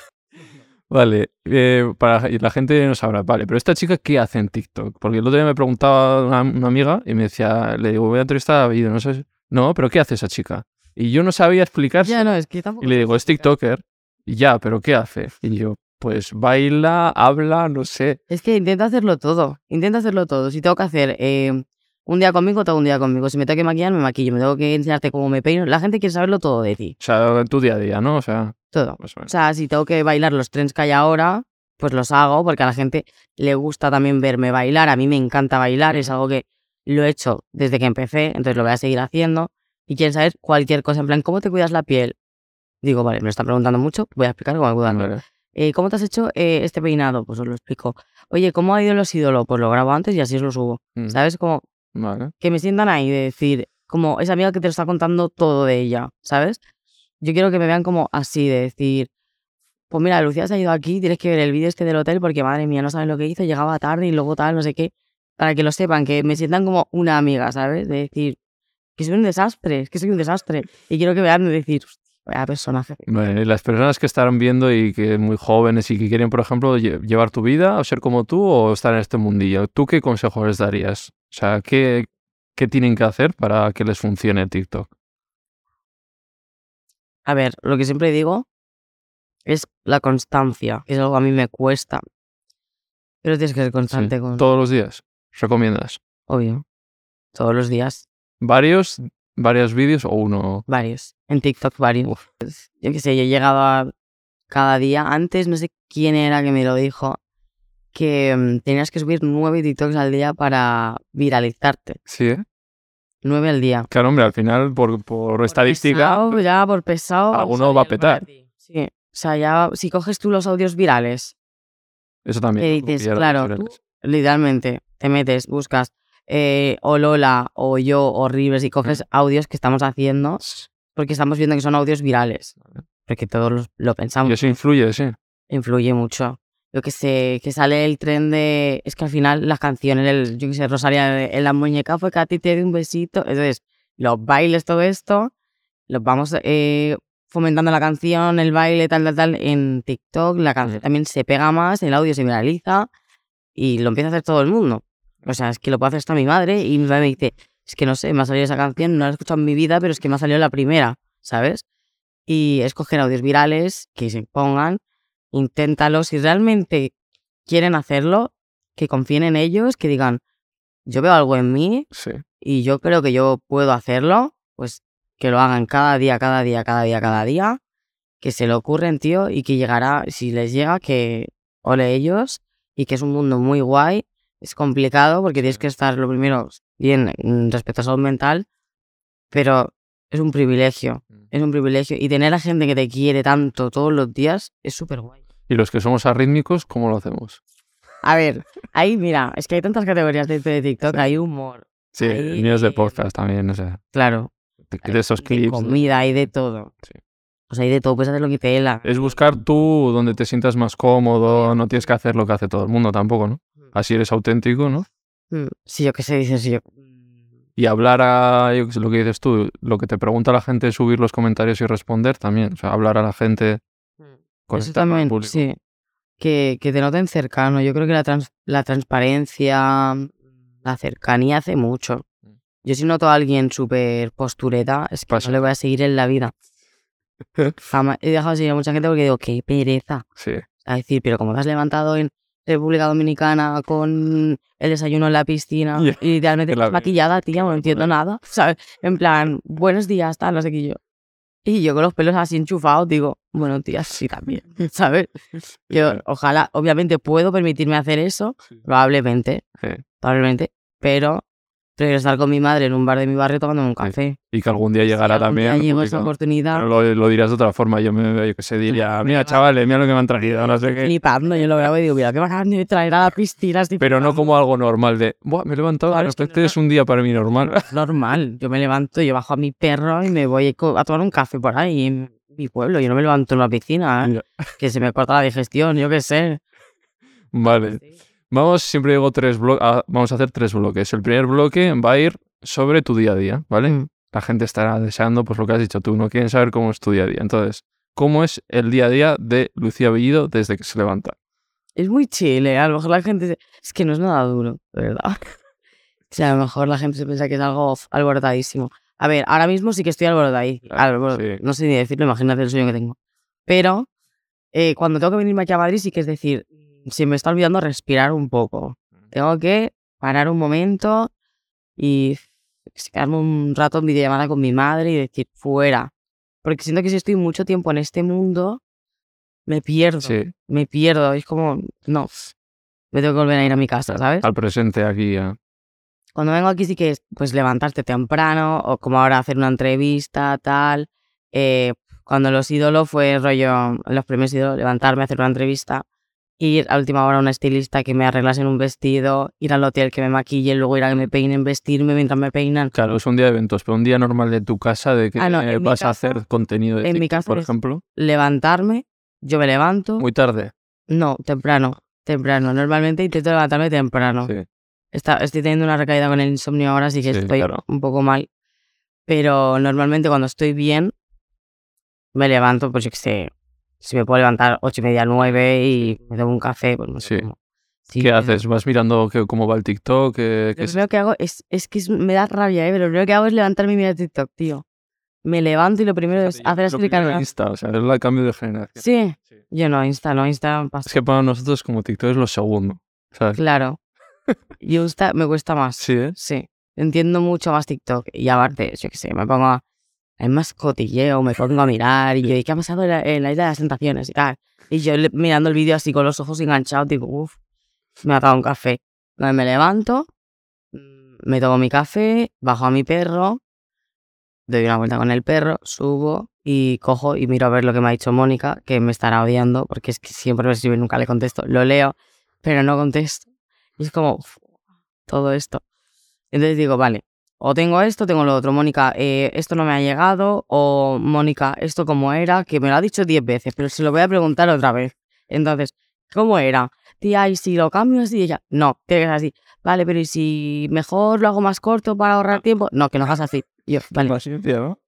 Vale, eh, para y la gente no sabrá, vale, pero esta chica, ¿qué hace en TikTok? Porque el otro día me preguntaba una, una amiga y me decía, le digo, voy a entrevistar a David, no sé, no, pero ¿qué hace esa chica? Y yo no sabía explicar. Ya no, es que tampoco. Y le digo, es TikToker. Y ya, pero ¿qué hace? Y yo, pues baila, habla, no sé. Es que intenta hacerlo todo. Intenta hacerlo todo. Si tengo que hacer eh, un día conmigo, tengo un día conmigo. Si me tengo que maquillar, me maquillo. Me tengo que enseñarte cómo me peino. La gente quiere saberlo todo de ti. O sea, en tu día a día, ¿no? O sea, Todo. más o O sea, si tengo que bailar los trends que hay ahora, pues los hago porque a la gente le gusta también verme bailar. A mí me encanta bailar, es algo que lo he hecho desde que empecé, entonces lo voy a seguir haciendo. Y quieren saber cualquier cosa, en plan, ¿cómo te cuidas la piel? Digo, vale, me lo están preguntando mucho, voy a explicar cómo me cuido la piel. Vale. Eh, ¿Cómo te has hecho eh, este peinado? Pues os lo explico. Oye, ¿cómo ha ido los ídolos? Pues lo grabo antes y así os lo subo. Mm, ¿Sabes? Como Vale. que me sientan ahí de decir, como esa amiga que te lo está contando todo de ella, ¿sabes? Yo quiero que me vean como así, de decir, pues mira, Lucía se ha ido aquí, tienes que ver el vídeo este del hotel porque madre mía, no saben lo que hizo, llegaba tarde y luego tal, no sé qué, para que lo sepan, que me sientan como una amiga, ¿sabes? De decir, que soy un desastre, es que soy un desastre. Y quiero que vean de decir, "Hostia, vaya personaje. Vale, y las personas que estarán viendo y que muy jóvenes y que quieren, por ejemplo, lle- llevar tu vida o ser como tú o estar en este mundillo, ¿tú qué consejos les darías? O sea, ¿qué, qué tienen que hacer para que les funcione TikTok? A ver, lo que siempre digo es la constancia, que es algo que a mí me cuesta. Pero tienes que ser Sí, constante con... Todos los días. ¿Recomiendas? Obvio. Todos los días. ¿Varios? ¿Varios vídeos o uno? Varios. En TikTok varios. Uf. Yo qué sé, yo he llegado a cada día. Antes no sé quién era que me lo dijo. Que mm, tenías que subir nueve TikToks al día para viralizarte. Sí, ¿eh? Nueve al día. Claro, hombre, al final, por, por estadística, Pesado, ya por pesado. alguno va a petar. Sí. O sea, ya si coges tú los audios virales, eso también. que dices, claro, tú literalmente te metes, buscas eh, o Lola o yo o Rivers y coges audios que estamos haciendo porque estamos viendo que son audios virales. Porque todos los- lo pensamos. Y eso influye, sí. influye mucho. Yo que sé, que sale el tren de. Es que al final las canciones, el, yo que sé, Rosaria en la muñeca fue que a ti te di un besito. Entonces, los bailes, todo esto, los vamos eh, fomentando la canción, el baile, tal, tal, tal, en TikTok. La canción también se pega más, el audio se viraliza y lo empieza a hacer todo el mundo. O sea, es que lo puede hacer hasta mi madre y mi madre me dice, es que no sé, me ha salido esa canción, no la he escuchado en mi vida, pero es que me ha salido la primera, ¿sabes? Y escoger audios virales que se pongan, inténtalo. Si realmente quieren hacerlo, que confíen en ellos, que digan, yo veo algo en mí Sí. y yo creo que yo puedo hacerlo, pues que lo hagan cada día, cada día, cada día, cada día, que se lo ocurren, tío, y que llegará, si les llega, que ole ellos y que es un mundo muy guay. Es complicado porque tienes que estar, lo primero, bien mm, respecto a salud mental, pero es un privilegio, es un privilegio. Y tener a gente que te quiere tanto todos los días es súper guay. Y los que somos arrítmicos, ¿cómo lo hacemos? A ver, ahí mira, es que hay tantas categorías de, de TikTok, hay humor, Sí, Ahí, míos de podcast también, o sea, claro, de, hay de esos de clips. comida, hay de todo. Sí. O sea, hay de todo, puedes hacer lo que te dé la. Es buscar tú donde te sientas más cómodo, no tienes que hacer lo que hace todo el mundo tampoco, ¿no? Así eres auténtico, ¿no? Mm, Sí, yo qué sé, dices yo. Y hablar a yo qué sé, lo que dices tú, lo que te pregunta la gente, subir los comentarios y responder también. O sea, hablar a la gente, con el también, público. sí. Que, que te noten cercano. Yo creo que la, trans- la transparencia, la cercanía hace mucho. Mm. Yo si noto a alguien súper postureta, es que no le voy a seguir en la vida. Jamás he dejado de seguir a mucha gente porque digo, qué pereza. Sí. A decir, pero como te has levantado en República Dominicana con el desayuno en la piscina Ya, y estás maquillada, tía, no entiendo nada, ¿sabes? En plan, buenos días, tal, no sé qué yo. Y yo con los pelos así enchufados digo, bueno, tía, sí también, ¿sabes? Yo, ojalá, obviamente puedo permitirme hacer eso, probablemente, probablemente, pero prefiero estar con mi madre en un bar de mi barrio tomando un café. Y que algún día llegará Si algún día también. llegó esa oportunidad, Pero lo, lo dirás de otra forma. Yo, me, yo que sé, diría, mira, chavales, mira lo que me han traído, no sé qué. flipando, yo lo grabo y digo, mira, ¿qué van a traer a la piscina? Pero no flipando". como algo normal de, Buah, me he levantado, Claro, de es que repente no- es un día para mí normal. normal. Yo me levanto, yo bajo a mi perro y me voy a tomar un café por ahí en mi pueblo. Yo no me levanto en la piscina, ¿eh? Que se me corta la digestión, yo qué sé. Vale. Vamos, siempre digo tres bloques, vamos a hacer tres bloques. El primer bloque va a ir sobre tu día a día, ¿vale? Mm. La gente estará deseando, pues lo que has dicho tú, no quieren saber cómo es tu día a día. Entonces, ¿cómo es el día a día de Lucía Bellido desde que se levanta? Es muy chile, a lo mejor la gente... se- Es que no es nada duro, de verdad. O sea, a lo mejor la gente se piensa que es algo alborotadísimo. A ver, ahora mismo sí que estoy alborotadísimo. Claro, sí. No sé ni decirlo, imagínate el sueño que tengo. Pero eh, cuando tengo que venirme aquí a Madrid sí que es decir, se me está olvidando respirar un poco. Tengo que parar un momento y quedarme un rato en videollamada con mi madre y decir, fuera. Porque siento que si estoy mucho tiempo en este mundo, me pierdo. Sí, Me pierdo. Es como, no, me tengo que volver a ir a mi casa, ¿sabes? al presente aquí. ya. Cuando vengo aquí sí que es, pues, levantarte temprano o como ahora hacer una entrevista, tal. Eh, cuando los ídolos fue rollo, los primeros ídolos, levantarme, hacer una entrevista, ir a última hora a una estilista que me arreglase en un vestido, ir al hotel que me maquille, luego ir a que me peinen, vestirme mientras me peinan. Claro, es un día de eventos, pero un día normal de tu casa de que Ah, no, eh, vas a hacer contenido de en mi casa por ejemplo. Levantarme, yo me levanto. Muy tarde. No, temprano, temprano. Normalmente intento levantarme temprano. Sí. Está, estoy teniendo una recaída con el insomnio ahora, así que Sí, estoy claro. un poco mal. Pero normalmente cuando estoy bien, me levanto, pues yo qué sé, si me puedo levantar ocho y media, nueve y me tomo un café, pues no sé Sí. cómo. Sí, ¿Qué pero haces? ¿Vas mirando que- cómo va el TikTok? ¿Qué- qué Lo es- primero que hago es, es que es- me da rabia, ¿eh? pero lo primero que hago es levantarme y mirar TikTok, tío. Me levanto y lo primero es hacer primero cargar. Insta, o sea, es el cambio de generación. Sí, Sí. yo no, Insta, no, Insta pasa. Es que para nosotros como TikTok es lo segundo. ¿sabes? Claro. Y Insta me cuesta más. Sí, ¿eh? Sí, entiendo mucho más TikTok. Y aparte, yo qué sé, me pongo a... Hay más cotilleo, me pongo a mirar y yo, ¿y qué ha pasado en la, en la isla de las tentaciones? Y tal. Y yo mirando el vídeo así con los ojos enganchados, digo, uff, me ha dado un café. Entonces me levanto, me tomo mi café, bajo a mi perro, doy una vuelta con el perro, subo y cojo y miro a ver lo que me ha dicho Mónica, que me estará odiando, porque es que siempre me escribe nunca le contesto. Lo leo, pero no contesto. Y es como, uf, todo esto. Entonces digo, vale, o tengo esto, tengo lo otro. Mónica, eh, esto no me ha llegado. O Mónica, esto cómo era, que me lo ha dicho diez veces, pero se lo voy a preguntar otra vez. Entonces, ¿cómo era? Tía, ¿y si lo cambio así? Ella, no, tiene que ser así. Vale, pero ¿y si mejor lo hago más corto para ahorrar tiempo? No, que no hagas así. Y yo, vale. Paciencia, ¿no?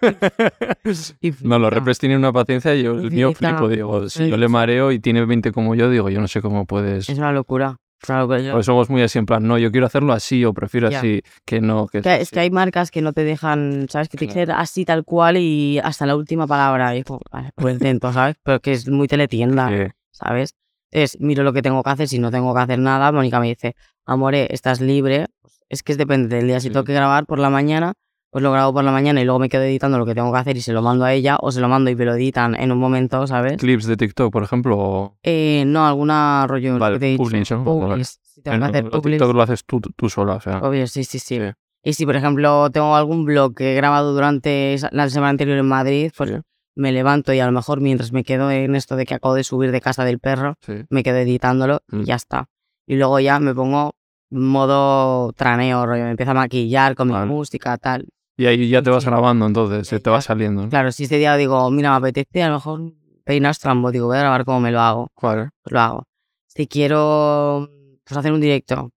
No, los repres tienen una paciencia y yo el mío flipo, digo, si yo le mareo y tiene 20 como yo, digo, yo no sé cómo puedes... Es una locura. Es una locura. Yo- Pues somos muy así en plan, no, yo quiero hacerlo así o prefiero así, que no, que que- es que hay marcas que no te dejan, ¿sabes? Que tiene que ser así tal cual y hasta la última palabra. Y es vale, pues intento, ¿sabes? Pero que es muy teletienda. que- ¿sabes? Es, miro lo que tengo que hacer, si no tengo que hacer nada, Mónica me dice, amore, estás libre. Pues es que es depende del día. Si Sí. tengo que grabar por la mañana, pues lo grabo por la mañana y luego me quedo editando lo que tengo que hacer y se lo mando a ella, o se lo mando y me lo editan en un momento, ¿sabes? clips de TikTok, por ejemplo, o... Eh, no, alguna rollo, lo Vale, que te he dicho. publish, ¿no? Publish, Vale. Si tengo que hacer lo publish, TikTok lo haces tú, tú sola, o sea... obvio, sí, sí, sí, Sí. Y si, por ejemplo, tengo algún blog que he grabado durante la semana anterior en Madrid, pues sí, me levanto y a lo mejor mientras me quedo en esto de que acabo de subir de casa del perro, sí. me quedo editándolo Mm. y ya está. Y luego ya me pongo modo traneo, rollo, me empiezo a maquillar con mi Vale. música, tal. Y ahí ya te vas grabando, entonces, Sí, te va ya. saliendo. ¿no? Claro, si este día digo, mira, me apetece, a lo mejor peinar trambo, digo, voy a grabar cómo me lo hago, Vale. pues lo hago. Si quiero pues, hacer un directo,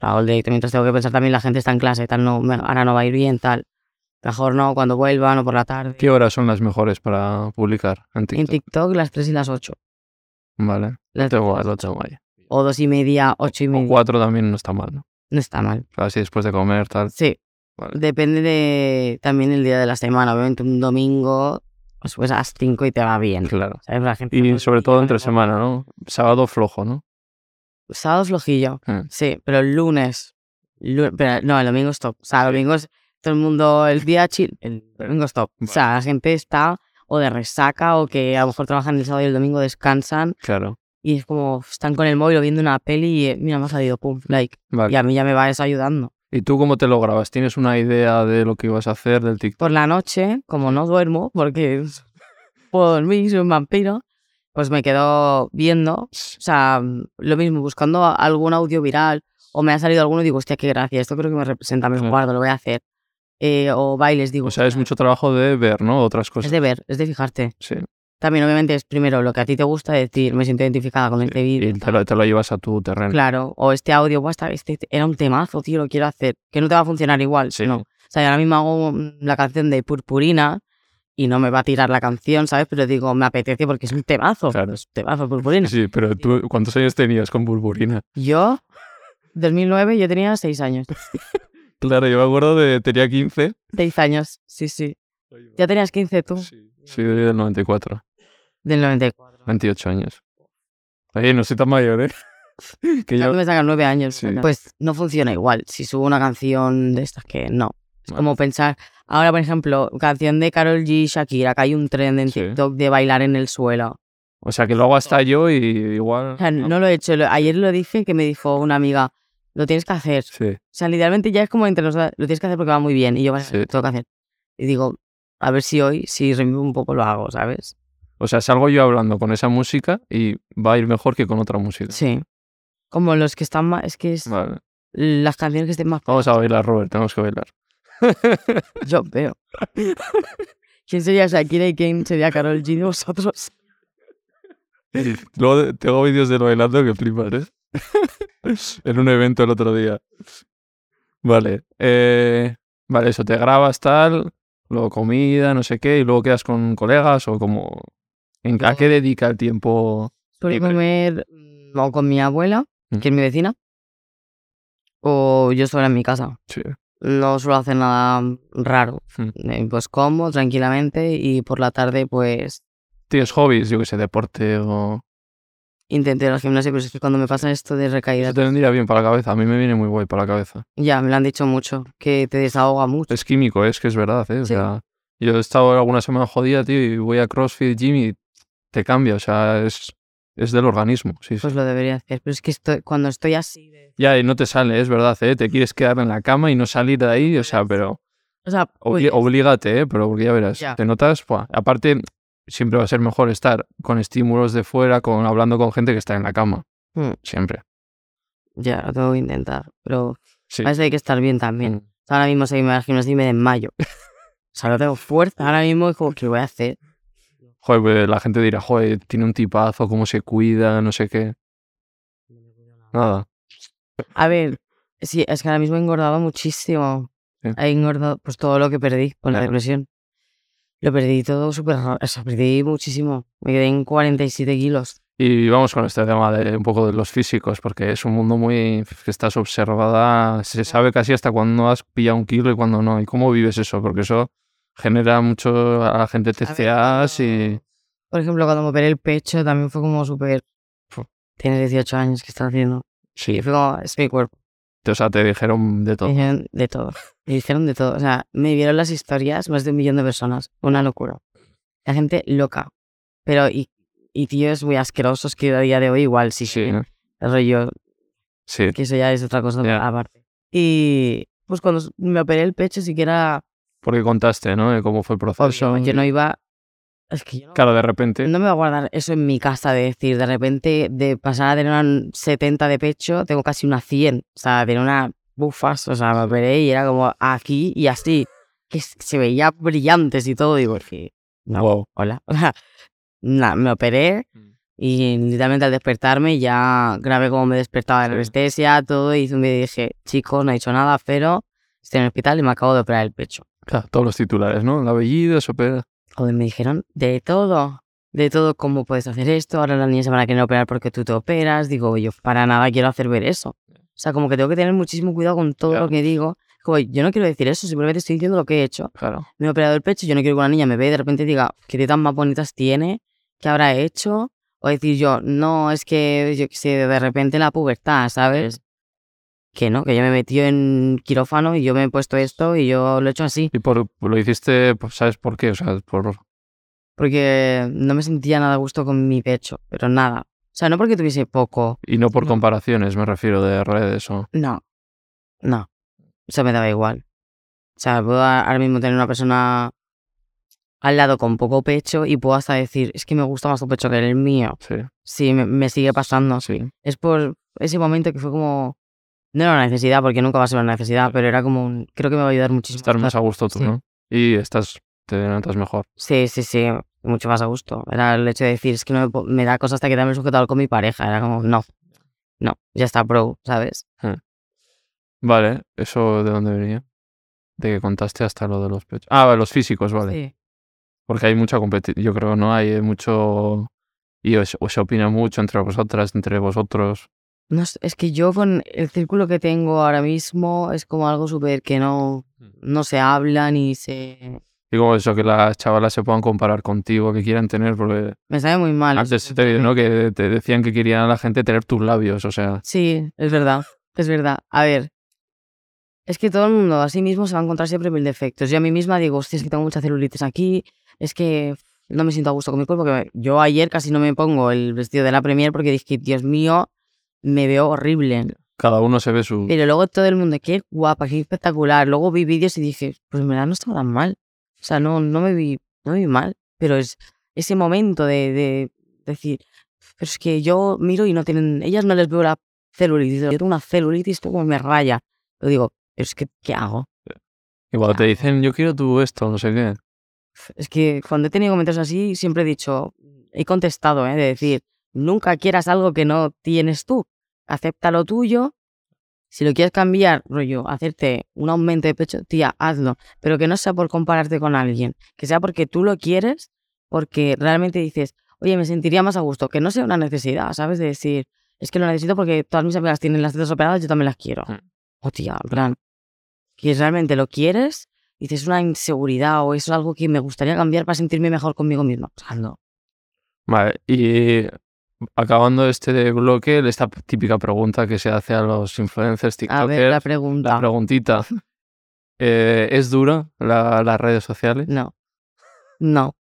hago el directo, mientras tengo que pensar también la gente está en clase, tal, no, ahora no va a ir bien, tal. Mejor no, cuando vuelvan o por la tarde. ¿Qué horas son las mejores para publicar en TikTok? En TikTok las 3 y las 8. Vale. Las Tengo tres y lo las tengo ocho. ahí. O dos y media, ocho y O media. cuatro también no está mal, ¿no? No está mal. Claro, así después de comer, tal. Sí, Vale. Depende de también el día de la semana. Obviamente un domingo, pues, pues a las 5 y te va bien. Claro. ¿sabes? La gente Y el sobre todo entre semana, ¿no? Sábado flojo, ¿no? sábado flojillo, Mm. sí, pero el lunes, lu- pero no, el domingo stop. O sea, el domingo es todo el mundo, el día chill, el domingo stop. O sea, la gente está o de resaca o que a lo mejor trabajan el sábado y el domingo descansan Claro. y es como están con el móvil o viendo una peli y eh, mira, me ha salido, pum, like. Vale. Y a mí ya me va eso ayudando. ¿Y tú cómo te lo grabas? ¿Tienes una idea de lo que ibas a hacer del TikTok? Por la noche, como no duermo, porque puedo dormir, soy un vampiro, pues me quedo viendo, o sea, lo mismo, buscando algún audio viral, o me ha salido alguno y digo, hostia, qué gracia, esto creo que me representa, me lo guardo, lo voy a hacer. Eh, o bailes, digo, O sea, es "Hostia, mucho trabajo de ver, ¿no? Otras cosas. es de ver, es de fijarte. Sí. También, obviamente, es primero lo que a ti te gusta decir, me siento identificada con este vídeo. Y te lo, te lo llevas a tu terreno. Claro, o este audio, "Buah, esta- este era un temazo, tío, lo quiero hacer. Que no te va a funcionar igual. Sí. No. O sea, yo ahora mismo hago mm, la canción de Purpurina y no me va a tirar la canción, ¿sabes? Pero digo, me apetece porque es un temazo. Claro. Es un temazo, Purpurina. Sí, pero tú, ¿cuántos años tenías con Burburina? Yo, 2009, yo tenía 6 años. Claro, yo me acuerdo de. Tenía 15. 6 años, sí, sí. ¿Ya tenías 15 tú? Sí, sí, del 94. Del 94. 28 años. Oye, no soy tan mayor, ¿eh? que Ya yo. me sacan 9 años. Sí. Pues no funciona igual si subo una canción de estas que no. Es Vale. como pensar, ahora por ejemplo, canción de Carol G, Shakira, que hay un trend en Sí. TikTok de bailar en el suelo. O sea, que lo hago hasta yo y igual. O sea, no lo he hecho. Ayer lo dije que me dijo una amiga, lo tienes que hacer. Sí. O sea, literalmente ya es como entre nosotros, lo tienes que hacer porque va muy bien. Y yo, vale, Sí. tengo que hacer. Y digo, a ver si hoy, si revivo un poco, lo hago, ¿sabes? O sea, salgo yo hablando con esa música y va a ir mejor que con otra música. Sí. Como los que están más, es que es Vale. las canciones que estén más Vamos a bailar, Robert, tenemos que bailar. Yo veo. ¿Quién sería Shakira y quién sería Carol G de vosotros? Luego tengo vídeos de lo bailando que flipas, ¿eh? en un evento el otro día. Vale. eh, vale, eso, te grabas tal, luego comida, no sé qué, y luego quedas con colegas o como... ¿en- ¿A qué dedica el tiempo? Suelo comer mm, o con mi abuela, que es mi vecina, o yo sola en mi casa. Sí. No suelo hacer nada raro. Mm. Eh, Pues como tranquilamente y por la tarde pues ¿Tienes hobbies? Yo que sé, deporte o... intenté ir al gimnasio, pero es que cuando me pasa esto de recaídas, Eso te vendría bien para la cabeza. A mí me viene muy guay para la cabeza. ya me lo han dicho mucho, que te desahoga mucho. Es químico, es que es verdad, ¿eh? O Sí. sea, yo he estado alguna semana jodida, tío, y voy a CrossFit Gym y te cambia. O sea, es, es del organismo. Sí, sí. Pues lo debería hacer. Pero es que estoy, cuando estoy así de... Ya, y no te sale, es verdad, ¿eh? Te quieres quedar en la cama y no salir de ahí, o sea, pero O sea, obli- pues, oblígate, ¿eh? Pero porque ya verás, Ya. te notas, buah, aparte, siempre va a ser mejor estar con estímulos de fuera, con hablando con gente que está en la cama, mm, siempre. ya, lo tengo que intentar. Pero Sí. a veces hay que estar bien también. Mm. Sea, ahora mismo si me imagino y me desmayo. O sea, no tengo fuerza. Ahora mismo es como lo voy a hacer. Joder, pues la gente dirá, joder, tiene un tipazo, cómo se cuida, no sé qué. Nada. A ver, sí, es que ahora mismo he engordado muchísimo. Sí. He engordado pues todo lo que perdí con la depresión. Lo perdí todo súper. O sea, perdí muchísimo. Me quedé en 47 kilos. Y vamos con este tema de un poco de los físicos, porque es un mundo muy que estás observada, se sabe casi hasta cuándo has pillado un kilo y cuándo no. ¿Y cómo vives eso? Porque eso genera mucho a la gente TCAs y... Por ejemplo, cuando me operé el pecho también fue como súper... Fu. Tienes 18 años, ¿qué estás haciendo? Sí, Y fue como, es mi cuerpo. o sea, te dijeron de todo. Me dijeron de todo. Me dijeron de todo. O sea, me vieron las historias más de un millón de personas. Una locura. La gente loca. Pero, y, y tíos muy asquerosos que a día de hoy igual sí. Sí, ¿no? El rollo, sí. que eso ya es otra cosa Ya. aparte. Y pues cuando me operé el pecho siquiera... Porque contaste, ¿no? De cómo fue el proceso. Yo no iba... Es que yo no, Claro, de repente... no me voy a guardar eso en mi casa de decir, de repente, de pasar a tener una 70 de pecho, tengo casi una 100. O sea, tenía una bufas, o sea, me operé y era como aquí y así. Que se veía brillantes y todo. Digo, que, no, Wow. hola. O sea, nada, me operé y literalmente al despertarme ya grabé cómo me despertaba de la anestesia, todo, y y dije, chicos, no he hecho nada, pero estoy en el hospital y me acabo de operar el pecho. Claro, todos los titulares, ¿no? La apellido, se opera. Joder, me dijeron de todo, de todo, cómo puedes hacer esto, ahora las niñas se van a querer operar porque tú te operas, digo, yo para nada quiero hacer ver eso. O sea, como que tengo que tener muchísimo cuidado con todo Claro. lo que digo. Como, yo no quiero decir eso, simplemente estoy diciendo lo que he hecho. Claro. Me he operado el pecho, yo no quiero que una niña me vea y de repente diga, qué tetas más bonitas tiene, qué habrá hecho, O decir yo, no, es que yo qué sé, de repente la pubertad, ¿sabes? Que no, que yo me metí en quirófano y yo me he puesto esto y yo lo he hecho así. Y por, lo hiciste, pues, ¿sabes por qué? O sea, por... Porque no me sentía nada a gusto con mi pecho, pero nada. O sea, no porque tuviese poco. Y no por comparaciones, me refiero, de redes o... No, no. Eso me daba igual. O sea, puedo ahora mismo tener una persona al lado con poco pecho y puedo hasta decir, es que me gusta más tu pecho que el mío. Sí. Sí, me, me sigue pasando. Sí. Es por ese momento que fue como... No era una necesidad, porque nunca va a ser una necesidad, pero era como un... Creo que me va a ayudar muchísimo. Estar más a gusto tú, Sí. ¿no? Y estás, te notas mejor. Sí, sí, sí, mucho más a gusto. Era el hecho de decir, es que no me, da cosa hasta quedarme sujetado con mi pareja. Era como, no, no, ya está, bro, ¿sabes? Vale, ¿eso de dónde venía? De que contaste hasta lo de los pechos. Ah, los físicos, vale. Sí. Porque hay mucha competición, yo creo, ¿no? Hay mucho... Y os, os se opina mucho entre vosotras, entre vosotros. No, es que yo con el círculo que tengo ahora mismo es como algo súper que no, no se habla ni se... Digo eso, que las chavalas se puedan comparar contigo, que quieran tener, porque Me sabe muy mal. antes te, ¿no? que te decían que querían a la gente tener tus labios, o sea, Sí, es verdad, es verdad. A ver, es que todo el mundo a sí mismo se va a encontrar siempre mil defectos. Yo a mí misma digo, hostia, es que tengo mucha celulitis aquí, es que no me siento a gusto con mi cuerpo. Que yo ayer casi no me pongo el vestido de la Premier porque dije, Dios mío, me veo horrible. cada uno se ve su... Pero luego todo el mundo, qué guapa, qué espectacular. Luego vi vídeos y dije, pues verdad no estaba tan mal. O sea, no, no me vi, no me vi mal. Pero es ese momento de, de decir, pero es que yo miro y no tienen, ellas no les veo la celulitis. Yo tengo una celulitis como me raya. Yo digo, pero es que, ¿qué hago? Igual te dicen, yo quiero tú esto, no sé qué. Es que cuando he tenido comentarios así, siempre he dicho, he contestado, ¿eh? de decir, nunca quieras algo que no tienes tú. Acepta lo tuyo. Si lo quieres cambiar, rollo, hacerte un aumento de pecho, tía, hazlo. Pero que no sea por compararte con alguien. Que sea porque tú lo quieres, porque realmente dices, oye, me sentiría más a gusto. Que no sea una necesidad, ¿sabes? De decir, es que lo necesito porque todas mis amigas tienen las tetas operadas, yo también las quiero. Mm. O tía, plan, que realmente lo quieres, dices una inseguridad o eso es algo que me gustaría cambiar para sentirme mejor conmigo misma. O sea, no. Vale, y acabando este bloque, esta típica pregunta que se hace a los influencers, A TikTokers, ver, la pregunta. la preguntita. Eh, ¿Es dura la- las redes sociales? No. No.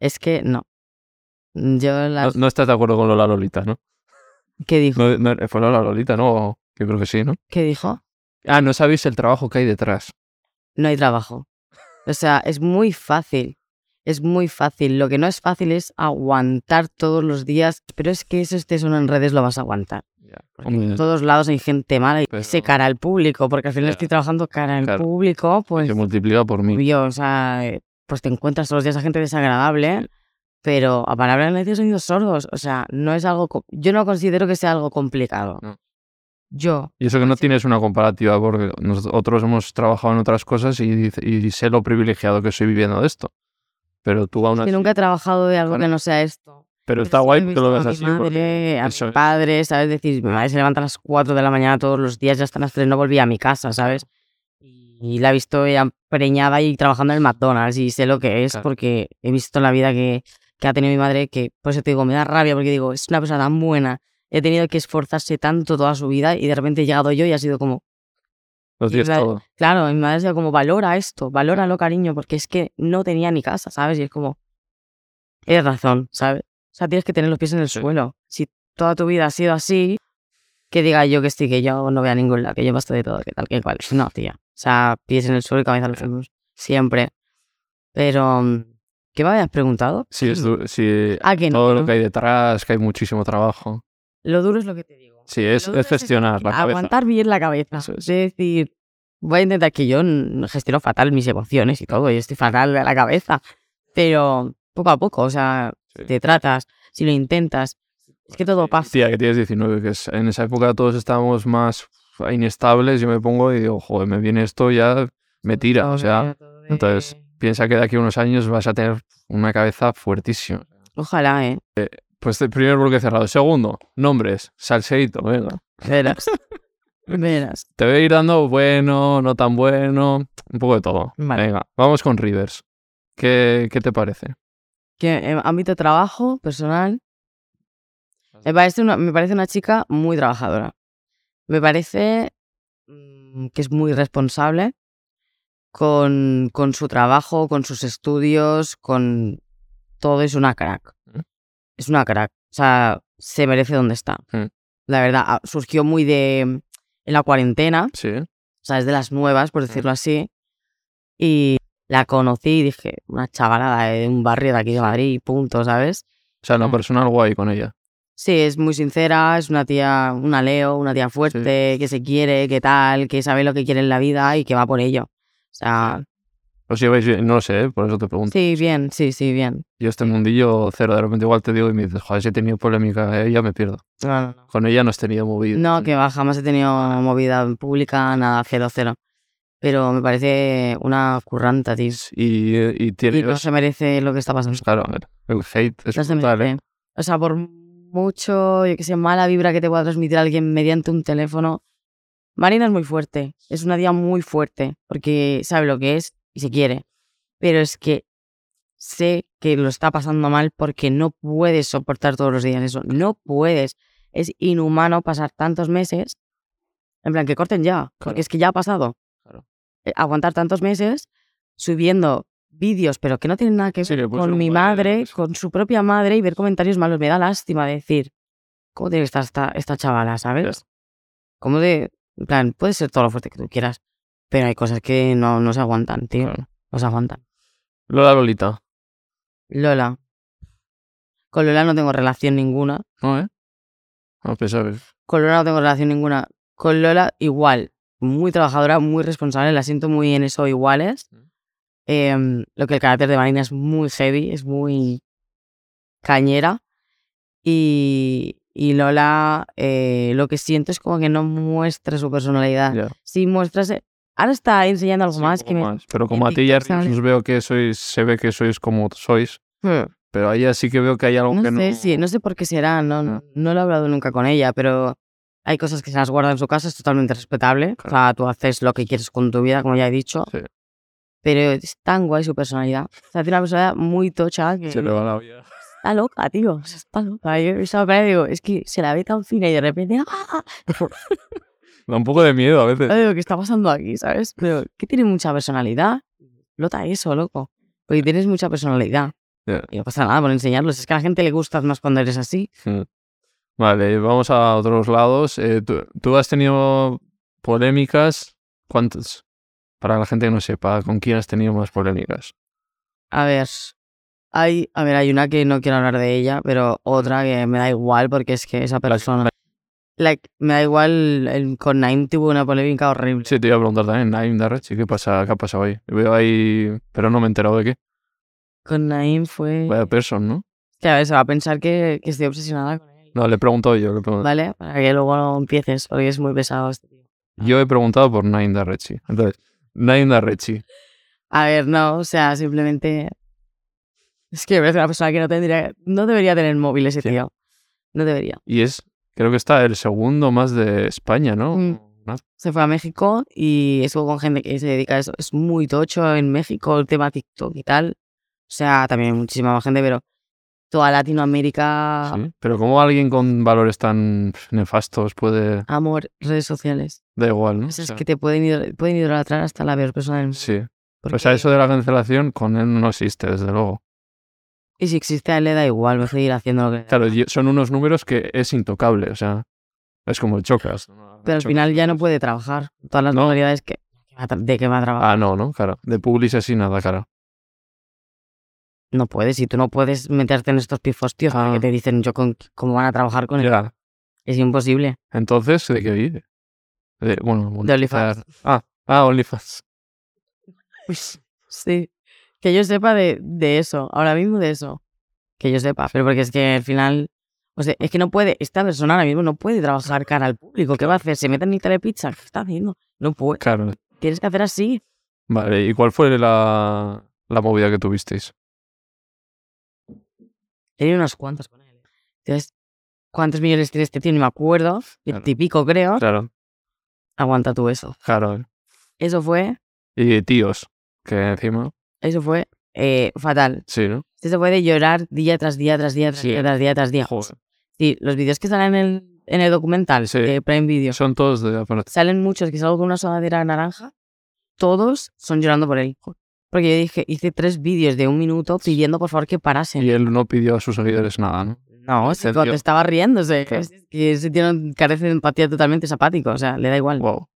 Es que no. Yo No, las... no estás de acuerdo con Lola Lolita, ¿no? ¿Qué dijo? no, no- Fue Lola Lolita, ¿no? Yo creo que sí, ¿no? ¿Qué dijo? Ah, no sabéis el trabajo que hay detrás. No hay trabajo. O sea, es muy fácil. Es muy fácil. Lo que no es fácil es aguantar todos los días. Pero es que eso estés uno en redes lo vas a aguantar. En todos lados hay gente mala y Pero- ese cara al público, porque al final estoy trabajando cara al Claro. público, pues se multiplica por mí. o sea, pues te encuentras todos los días a gente desagradable, pero a palabras le decís oídos sordos, o sea, no es algo, yo no considero que sea algo complicado. No. Yo, Y eso que no tienes una comparativa, porque nosotros hemos trabajado en otras cosas y, y sé lo privilegiado que soy viviendo de esto. Pero tú aún así. nunca he trabajado de algo que no sea esto. Pero Pero está guay que lo veas a así. porque madre, a eso mi padre, ¿sabes? Decir, mi madre se levanta a las 4 de la mañana todos los días, ya hasta las 3 no volvía a mi casa, ¿sabes? Y la he visto ya preñada y trabajando en el McDonald's y sé lo que es Claro. porque he visto la vida que, que ha tenido mi madre que, por eso te digo, me da rabia porque digo, es una persona tan buena, he tenido que esforzarse tanto toda su vida y de repente he llegado yo y ha sido como, Los días la- todo. claro, mi madre sido como, valora esto, valóralo cariño, porque es que no tenía ni casa, ¿sabes? Y es como, tienes razón, ¿sabes? O sea, tienes que tener los pies en el Sí. suelo. Si toda tu vida ha sido así, que diga yo que sí, que yo no voy a ningún lado, que yo basta de todo, que tal, que cual. No, tía. O sea, pies en el suelo y cabeza en los hombros. Siempre. Pero, mm, ¿qué me habías preguntado? Sí, es sí, Ah, que no. todo lo que hay detrás, que hay muchísimo trabajo. Lo duro es lo que te digo. Sí, es, es gestionar la cabeza. Aguantar bien la cabeza. Es. Es decir, voy a intentar que yo gestiono fatal mis emociones y todo, y estoy fatal de la cabeza. Pero poco a poco, o sea, Sí. te tratas, si lo intentas, es que todo pasa. Tía, que tienes 19, que es- en esa época todos estábamos más inestables. Yo me pongo y digo, joder, me viene esto ya, me tira. O sea, entonces, piensa que de aquí a unos años vas a tener una cabeza fuertísima. Ojalá, ¿eh? Pues el primer bloque cerrado. Segundo, nombres. Salseito, venga. Verás. Verás. Te voy a ir dando bueno, no tan bueno, un poco de todo. Vale. Venga, vamos con Rivers. ¿Qué, qué te parece? Que en ámbito de trabajo, personal, Me parece una, me parece una chica muy trabajadora. Me parece mm, que es muy responsable con, con su trabajo, con sus estudios, con todo. Es una crack. Mm. Es una crack. O sea, se merece donde está. Mm. La verdad, ah, surgió muy de... en la cuarentena. Sí. O sea, es de las nuevas, por decirlo así. Y la conocí y dije, una chavalada de un barrio de aquí de Madrid, punto, ¿sabes? O sea, una Mm. persona guay con ella. Sí, es muy sincera, es una tía, una Leo, una tía fuerte, que se quiere, que tal, que sabe lo que quiere en la vida y que va por ello. O sea, Os lleváis bien, no lo sé, ¿eh? por eso te pregunto. sí, bien, sí, sí, bien. Yo este mundillo cero, de repente igual te digo y me dices, joder, si he tenido polémica, eh, ya me pierdo. No, no, no. Con ella no has tenido movida. No, que va, jamás he tenido movida pública, nada, cero, cero. Pero me parece una curranta, tío. Y, y Y tienes... no se merece lo que está pasando. Claro, a ver, el hate es No brutal, ¿eh? O sea, por mucho, yo que sé, mala vibra que te pueda transmitir alguien mediante un teléfono, Marina es muy fuerte. Es una tía muy fuerte, porque sabe lo que es y se quiere. Pero es que sé que lo está pasando mal porque no puedes soportar todos los días eso. No puedes. Es inhumano pasar tantos meses. En plan, que corten ya, porque Claro. es que ya ha pasado. Claro. Eh, Aguantar tantos meses subiendo vídeos, pero que no tienen nada que ver Sí, con mi madre, con su propia madre y ver comentarios malos. Me da lástima decir, ¿cómo tiene que estar esta, esta chavala, sabes? ¿Cómo de, en plan, puede ser todo lo fuerte que tú quieras, pero hay cosas que no, no se aguantan, tío. Claro. No se aguantan. Lola Lolita, Lola. Con Lola no tengo relación ninguna. ¿no, eh? No, pensaba que... Con Lola no tengo relación ninguna. Con Lola igual. Muy trabajadora, muy responsable. La siento muy en eso iguales. Mm. Em, lo que el carácter de Marina es muy heavy, es muy cañera. Y, y Lola eh, lo que siento es como que no muestra su personalidad. Ya. Sí muestra... Ahora está enseñando algo Sí, más que poco me... más. Pero como a ti ya os veo que sois, se ve que sois como sois, Hmm. pero a ella sí que veo que hay algo No que sé, no... sí, no sé por qué será, no, Ah. no lo he hablado nunca con ella, pero hay cosas que se las guarda en su casa, es totalmente respetable. O sea, tú haces lo que quieres con tu vida, como ya he dicho. Sí. Pero es tan guay su personalidad. O sea, tiene una personalidad muy tocha que Se le va la olla. está loca, tío. O sea, está loca. Yo estaba para digo, es que se la ve tan fina y de repente, ¡ah! Da un poco de miedo a veces. Digo, ¿qué está pasando aquí, sabes? Pero que tiene mucha personalidad. Lota eso, loco. Porque tienes mucha personalidad. Y no pasa nada por enseñarlos. Es que a la gente le gustas más cuando eres así. Mm. Vale, vamos a otros lados. Eh, ¿tú, tú has tenido polémicas? ¿Cuántas? Para la gente que no sepa, ¿con quién has tenido más polémicas? A ver, hay, a ver, hay una que no quiero hablar de ella, pero otra que me da igual porque es que esa persona, like, me da igual, el- con Naim tuvo una polémica horrible. Sí, te iba a preguntar también, Naim Darrechi, ¿qué, pasa, ¿qué ha pasado ahí? Veo ahí, pero no me he enterado de qué. Con Naim fue, Vaya person, ¿no? que a ver, se va a pensar que, que estoy obsesionada con él, No, le he preguntado yo. Le he preguntado. ¿vale? Para que luego no empieces, porque es muy pesado este tío. Yo he preguntado por Naim Darrechi. Entonces, Naim Darrechi. A ver, no, o sea, simplemente, es que me parece una persona que no tendría, no debería tener móvil ese Sí. tío, no debería. Y es, creo que está el segundo más de España, ¿no? Mm. ¿No? se fue a México y estuvo con gente que se dedica a eso. Es muy tocho en México el tema TikTok y tal. O sea, también muchísima más gente, pero toda Latinoamérica, Sí. Pero ¿cómo alguien con valores tan nefastos puede... amor, redes sociales. Da igual, ¿no? O sea, O es que te pueden, idol- pueden idolatrar hasta la peor persona del mundo. Sí. Porque- O sea, eso de la cancelación con él no existe, desde luego. Y si existe a él le da igual, va a seguir haciendo lo que Claro, son unos números que es intocable, o sea, es como el chocas. Pero al final ya no puede trabajar. Todas las No. modalidades que, de que va a trabajar. Ah, no, no, claro. De publis así nada, cara. No puedes. Y tú no puedes meterte en estos pifos, tío, Ah. que te dicen yo con, cómo van a trabar con él. Es imposible. Entonces, ¿de qué vive? De, bueno, De OnlyFans. monetizar- Ah, ah, OnlyFans. Sí. Que yo sepa de, de eso, ahora mismo de eso. Que yo sepa, pero porque es que al final. O sea, es que no puede, esta persona ahora mismo no puede trabajar cara al público. ¿Qué va a hacer? ¿Se mete en Italia Pizza? ¿Qué está haciendo? No puede. Claro. Tienes que hacer así. Vale, ¿y cuál fue la, la movida que tuvisteis? Tenía unos cuantos con él. Entonces, ¿cuántos millones tiene este tío? Ni me acuerdo. Claro. Típico, creo. Claro, Aguanta tú eso. claro. Eso fue, Y tíos, que encima, eso fue eh, fatal. sí, ¿no? Este se puede llorar día tras día, tras día, tras Sí. día, tras día, tras día. Joder. Sí, los vídeos que salen en el, en el documental Sí. de Prime Video, Son todos de aparte. salen muchos que salgo con una sudadera naranja, todos son llorando por él. Porque yo dije, hice tres vídeos de un minuto pidiendo por favor que parasen. Y él no pidió a sus seguidores nada, ¿no? No, se tío- estaba riéndose. Es que ese tío carece de empatía totalmente es apático. O sea, le da igual. Wow.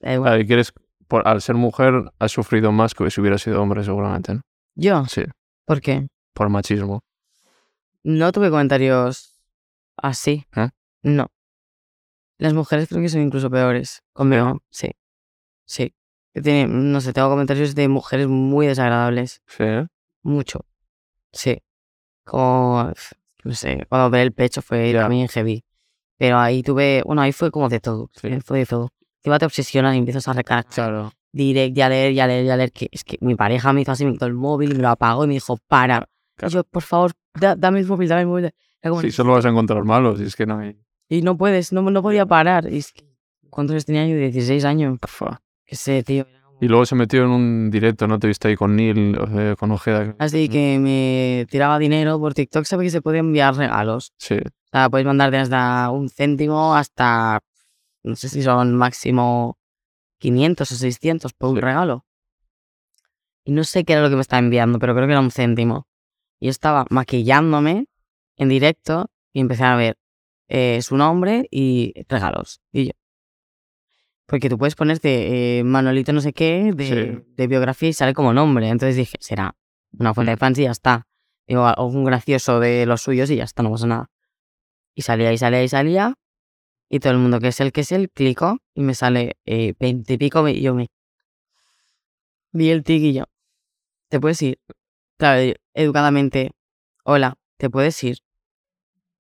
le da igual. Y quieres, por, al ser mujer, has sufrido más que si hubiera sido hombre, seguramente, ¿no? Yo, Sí, ¿por qué? por machismo. No tuve comentarios así. ¿Eh? No. Las mujeres creo que son incluso peores. Conmigo, sí. Sí. Tiene, no sé, tengo comentarios de mujeres muy desagradables. Sí, ¿eh? Mucho. Sí. Como, no sé, cuando ve el pecho fue Ya. también heavy. Pero ahí tuve, bueno, ahí fue como de todo. Sí. Fue de todo. Encima te obsesionas y empiezas a recargar Claro. direct y a leer y a leer y a leer. Que es que mi pareja me hizo así, me quitó el móvil me lo apagó y me dijo, para. Claro. Y yo, por favor, da- dame el móvil, dame el móvil. Como, Sí, solo vas a encontrar malos, y es que no hay... Y no puedes, no, no podía parar. Y es que, ¿Cuántos años tenía yo? 16 años. Que sé, tío. Y luego se metió en un directo, ¿no? Te viste ahí con Neil, eh, con Ojeda. Así que me tiraba dinero por TikTok. Sabe que se podían enviar regalos. Sí, O sea, puedes mandar desde un céntimo hasta, no sé si son máximo 500 o 600 por un Sí. regalo. Y no sé qué era lo que me estaba enviando, pero creo que era un céntimo. Y estaba maquillándome en directo y empecé a ver eh, su nombre y regalos. Y yo. Porque tú puedes ponerte eh, Manolito no sé qué de, Sí. de biografía y sale como nombre. Entonces dije, será una fuente de Mm. fans y ya está. Digo, algún gracioso de los suyos y ya está, no pasa nada. Y salía y salía y salía. Y todo el mundo que es el que es el, clico y me sale eh, 20 y pico. Y yo me. Vi el tic y yo. ¿Te puedes ir? Claro, educadamente. Hola, ¿te puedes ir?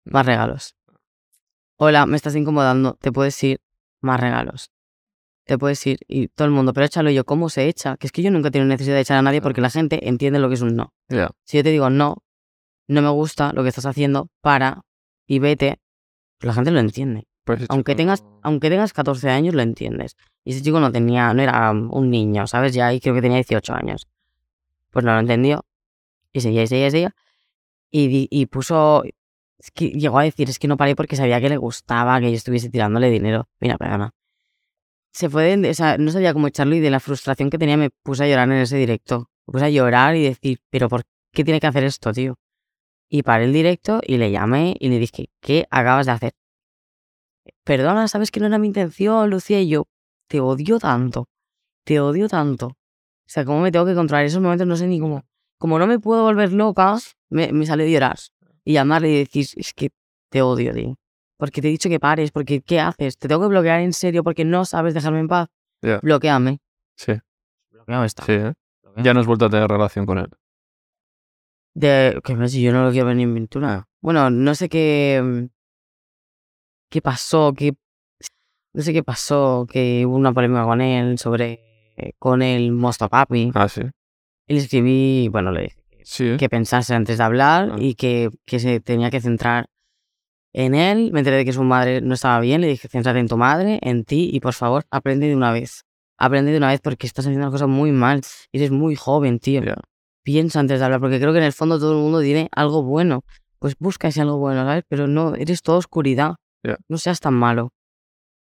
Más regalos. Hola, me estás incomodando. ¿Te puedes ir? Más regalos. Te puedes ir. Y todo el mundo, pero échalo Y yo. ¿Cómo se echa? Que es que yo nunca he tenido necesidad de echar a nadie porque la gente entiende lo que es un no. Si yo te digo no, no me gusta lo que estás haciendo, para y vete, la gente lo entiende. Pues Aunque chico tengas, aunque tengas 14 años, lo entiendes. Y ese chico no tenía, no era un niño, ¿sabes? Ya ahí creo que tenía 18 años. Pues no lo entendió. Y seguía, y seguía, y seguía. Y, puso. Es que llegó a decir, es que no paré porque sabía que le gustaba que yo estuviese tirándole dinero. Mira, perdona. Se fue de, o sea, no sabía cómo echarlo y de la frustración que tenía me puse a llorar en ese directo. Me puse a llorar y decir, pero ¿por qué tiene que hacer esto, tío? Y paré el directo y le llamé y le dije, ¿qué acabas de hacer? Perdona, sabes que no era mi intención, Lucía, y yo te odio tanto, te odio tanto. O sea, ¿cómo me tengo que controlar? En esos momentos no sé ni cómo. Como no me puedo volver loca, me, me sale de llorar. Y llamarle y decir, es que te odio, tío. Porque te he dicho que pares, porque ¿qué haces? Te tengo que bloquear en serio porque no sabes dejarme en paz. Ya. Bloqueame. Sí, Bloqueado está. sí, ¿eh? Ya no has vuelto a tener relación con él. De, que no sé, yo no lo quiero ver ni en pintura. Bueno, no sé qué. ¿Qué pasó? ¿Qué, no sé qué pasó, que hubo una polémica con él sobre. con el Mosto Papi. Ah, sí. Y le escribí, bueno, le dije Sí, ¿eh? que pensase antes de hablar Ah. y que, que se tenía que centrar en él. Me enteré de que su madre no estaba bien. Le dije, céntrate en tu madre, en ti y por favor, aprende de una vez. Aprende de una vez porque estás haciendo las cosas muy mal. Eres muy joven, tío. Ya. Piensa antes de hablar, porque creo que en el fondo todo el mundo tiene algo bueno. Pues busca ese algo bueno, ¿sabes? Pero no, eres toda oscuridad. No seas tan malo.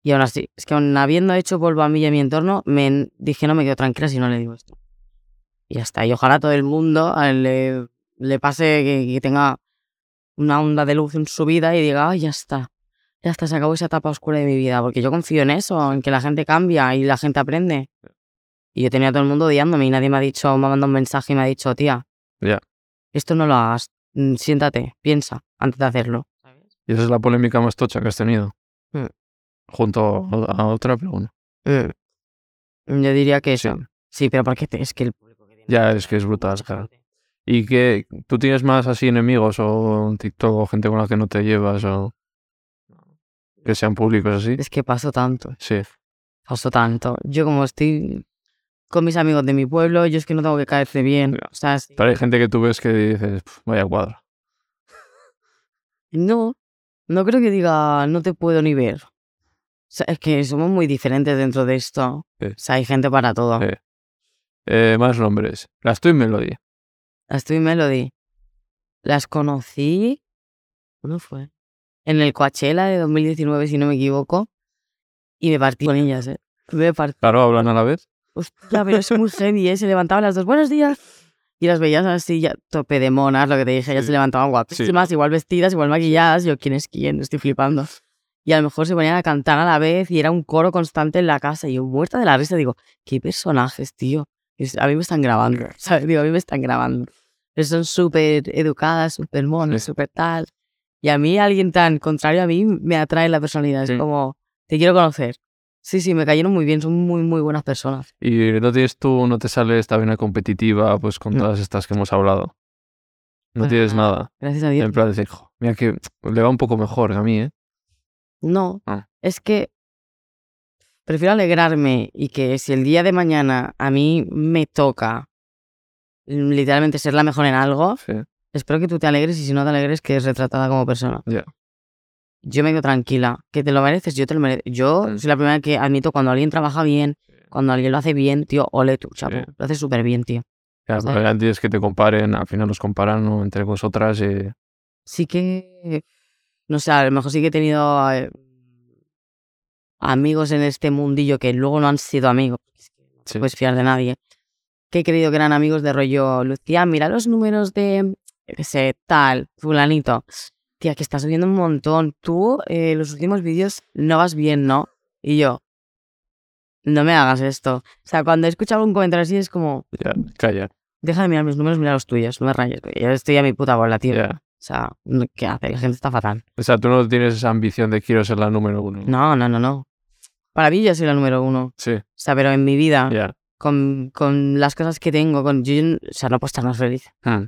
Y aún así, es que aún habiendo hecho polvo a mí y a mi entorno, me dije, no me quedo tranquila si no le digo esto. Y ya está. Y ojalá todo el mundo él le, le pase que, que tenga una onda de luz en su vida y diga, ay, ya está. Ya está, se acabó esa etapa oscura de mi vida. Porque yo confío en eso, en que la gente cambia y la gente aprende. Y yo tenía a todo el mundo odiándome y nadie me ha dicho, me ha mandado un mensaje y me ha dicho, tía, Ya. esto no lo hagas. Mm, Siéntate, piensa antes de hacerlo. Y esa es la polémica más tocha que has tenido. Mm. Junto a otra, pero bueno. Yo diría que Sí. eso. Sí, pero porque es que el público que tiene Ya, es que es brutal, gente. ¿Y que tú tienes más así enemigos o en TikTok o gente con la que no te llevas o que sean públicos así? Es que paso tanto, Sí, paso tanto. Yo como estoy con mis amigos de mi pueblo, yo es que no tengo que caerte bien. O sea, es- pero hay gente que tú ves que dices, "Pf, vaya cuadro. no, no creo que diga no te puedo ni ver. O sea, es que somos muy diferentes dentro de esto. Sí. O sea, hay gente para todo. Sí. Eh, más nombres. Las Twin Melody. Las Twin Melody. Las conocí. ¿Cuándo fue? en el Coachella de 2019, si no me equivoco, y me partí con ellas, ¿eh? Me partí. Claro, hablan a la vez. Hostia, pero es muy heavy, ¿eh? Se levantaban las dos, buenos días. Y las veías así, ya tope de monas, lo que te dije, Sí. se levantaban guapísimas, igual vestidas, igual maquilladas. Yo, ¿quién es quién? Estoy flipando. Y a lo mejor se ponían a cantar a la vez y era un coro constante en la casa. Y yo, muerta de la risa, digo, ¿qué personajes, tío? A mí me están grabando, ¿sabes? Digo, a mí me están grabando. Pero son súper educadas, súper monas, Sí. súper tal. Y a mí, alguien tan contrario a mí, me atrae la personalidad. Es Sí. como, te quiero conocer. Sí, sí, me cayeron muy bien, son muy, muy buenas personas. Y no tienes tú, no te sale esta vena competitiva, pues con No. todas estas que hemos hablado. No tienes nada. nada. Gracias a Dios. En plan decir, "Jo, mira que le va un poco mejor que a mí, ¿eh? No, Ah. es que prefiero alegrarme y que si el día de mañana a mí me toca literalmente ser la mejor en algo, Sí. espero que tú te alegres y si no te alegres que es retratada como persona. Ya. Yo me quedo tranquila, que te lo mereces, yo te lo merezco. Yo Mm. soy la primera que admito cuando alguien trabaja bien, cuando alguien lo hace bien, tío, ole tú, chapo, Sí. lo haces súper bien, tío. Ya, ¿Sabes? pero antes que te comparen, al final nos comparan ¿no? entre vosotras y... sí que, no sé, a lo mejor sí que he tenido eh, amigos en este mundillo que luego no han sido amigos, no Sí. puedes fiar de nadie, que he creído que eran amigos de rollo, Lucía, mira los números de, qué sé, tal, fulanito. Tía, que estás subiendo un montón. Tú, eh, los últimos vídeos no vas bien, ¿no? Y yo, no me hagas esto. O sea, cuando he escuchado un comentario así es como, Ya, calla. deja de mirar mis números, mira los tuyos, no me rayes. Yo estoy a mi puta bola, tío. Ya. O sea, ¿qué hace? La gente está fatal. O sea, tú no tienes esa ambición de quiero ser la número uno. No, no, no, no. Para mí yo soy la número uno. Sí, O sea, pero en mi vida, con, con las cosas que tengo, con yo, o sea, no puedo estar más feliz. Hmm.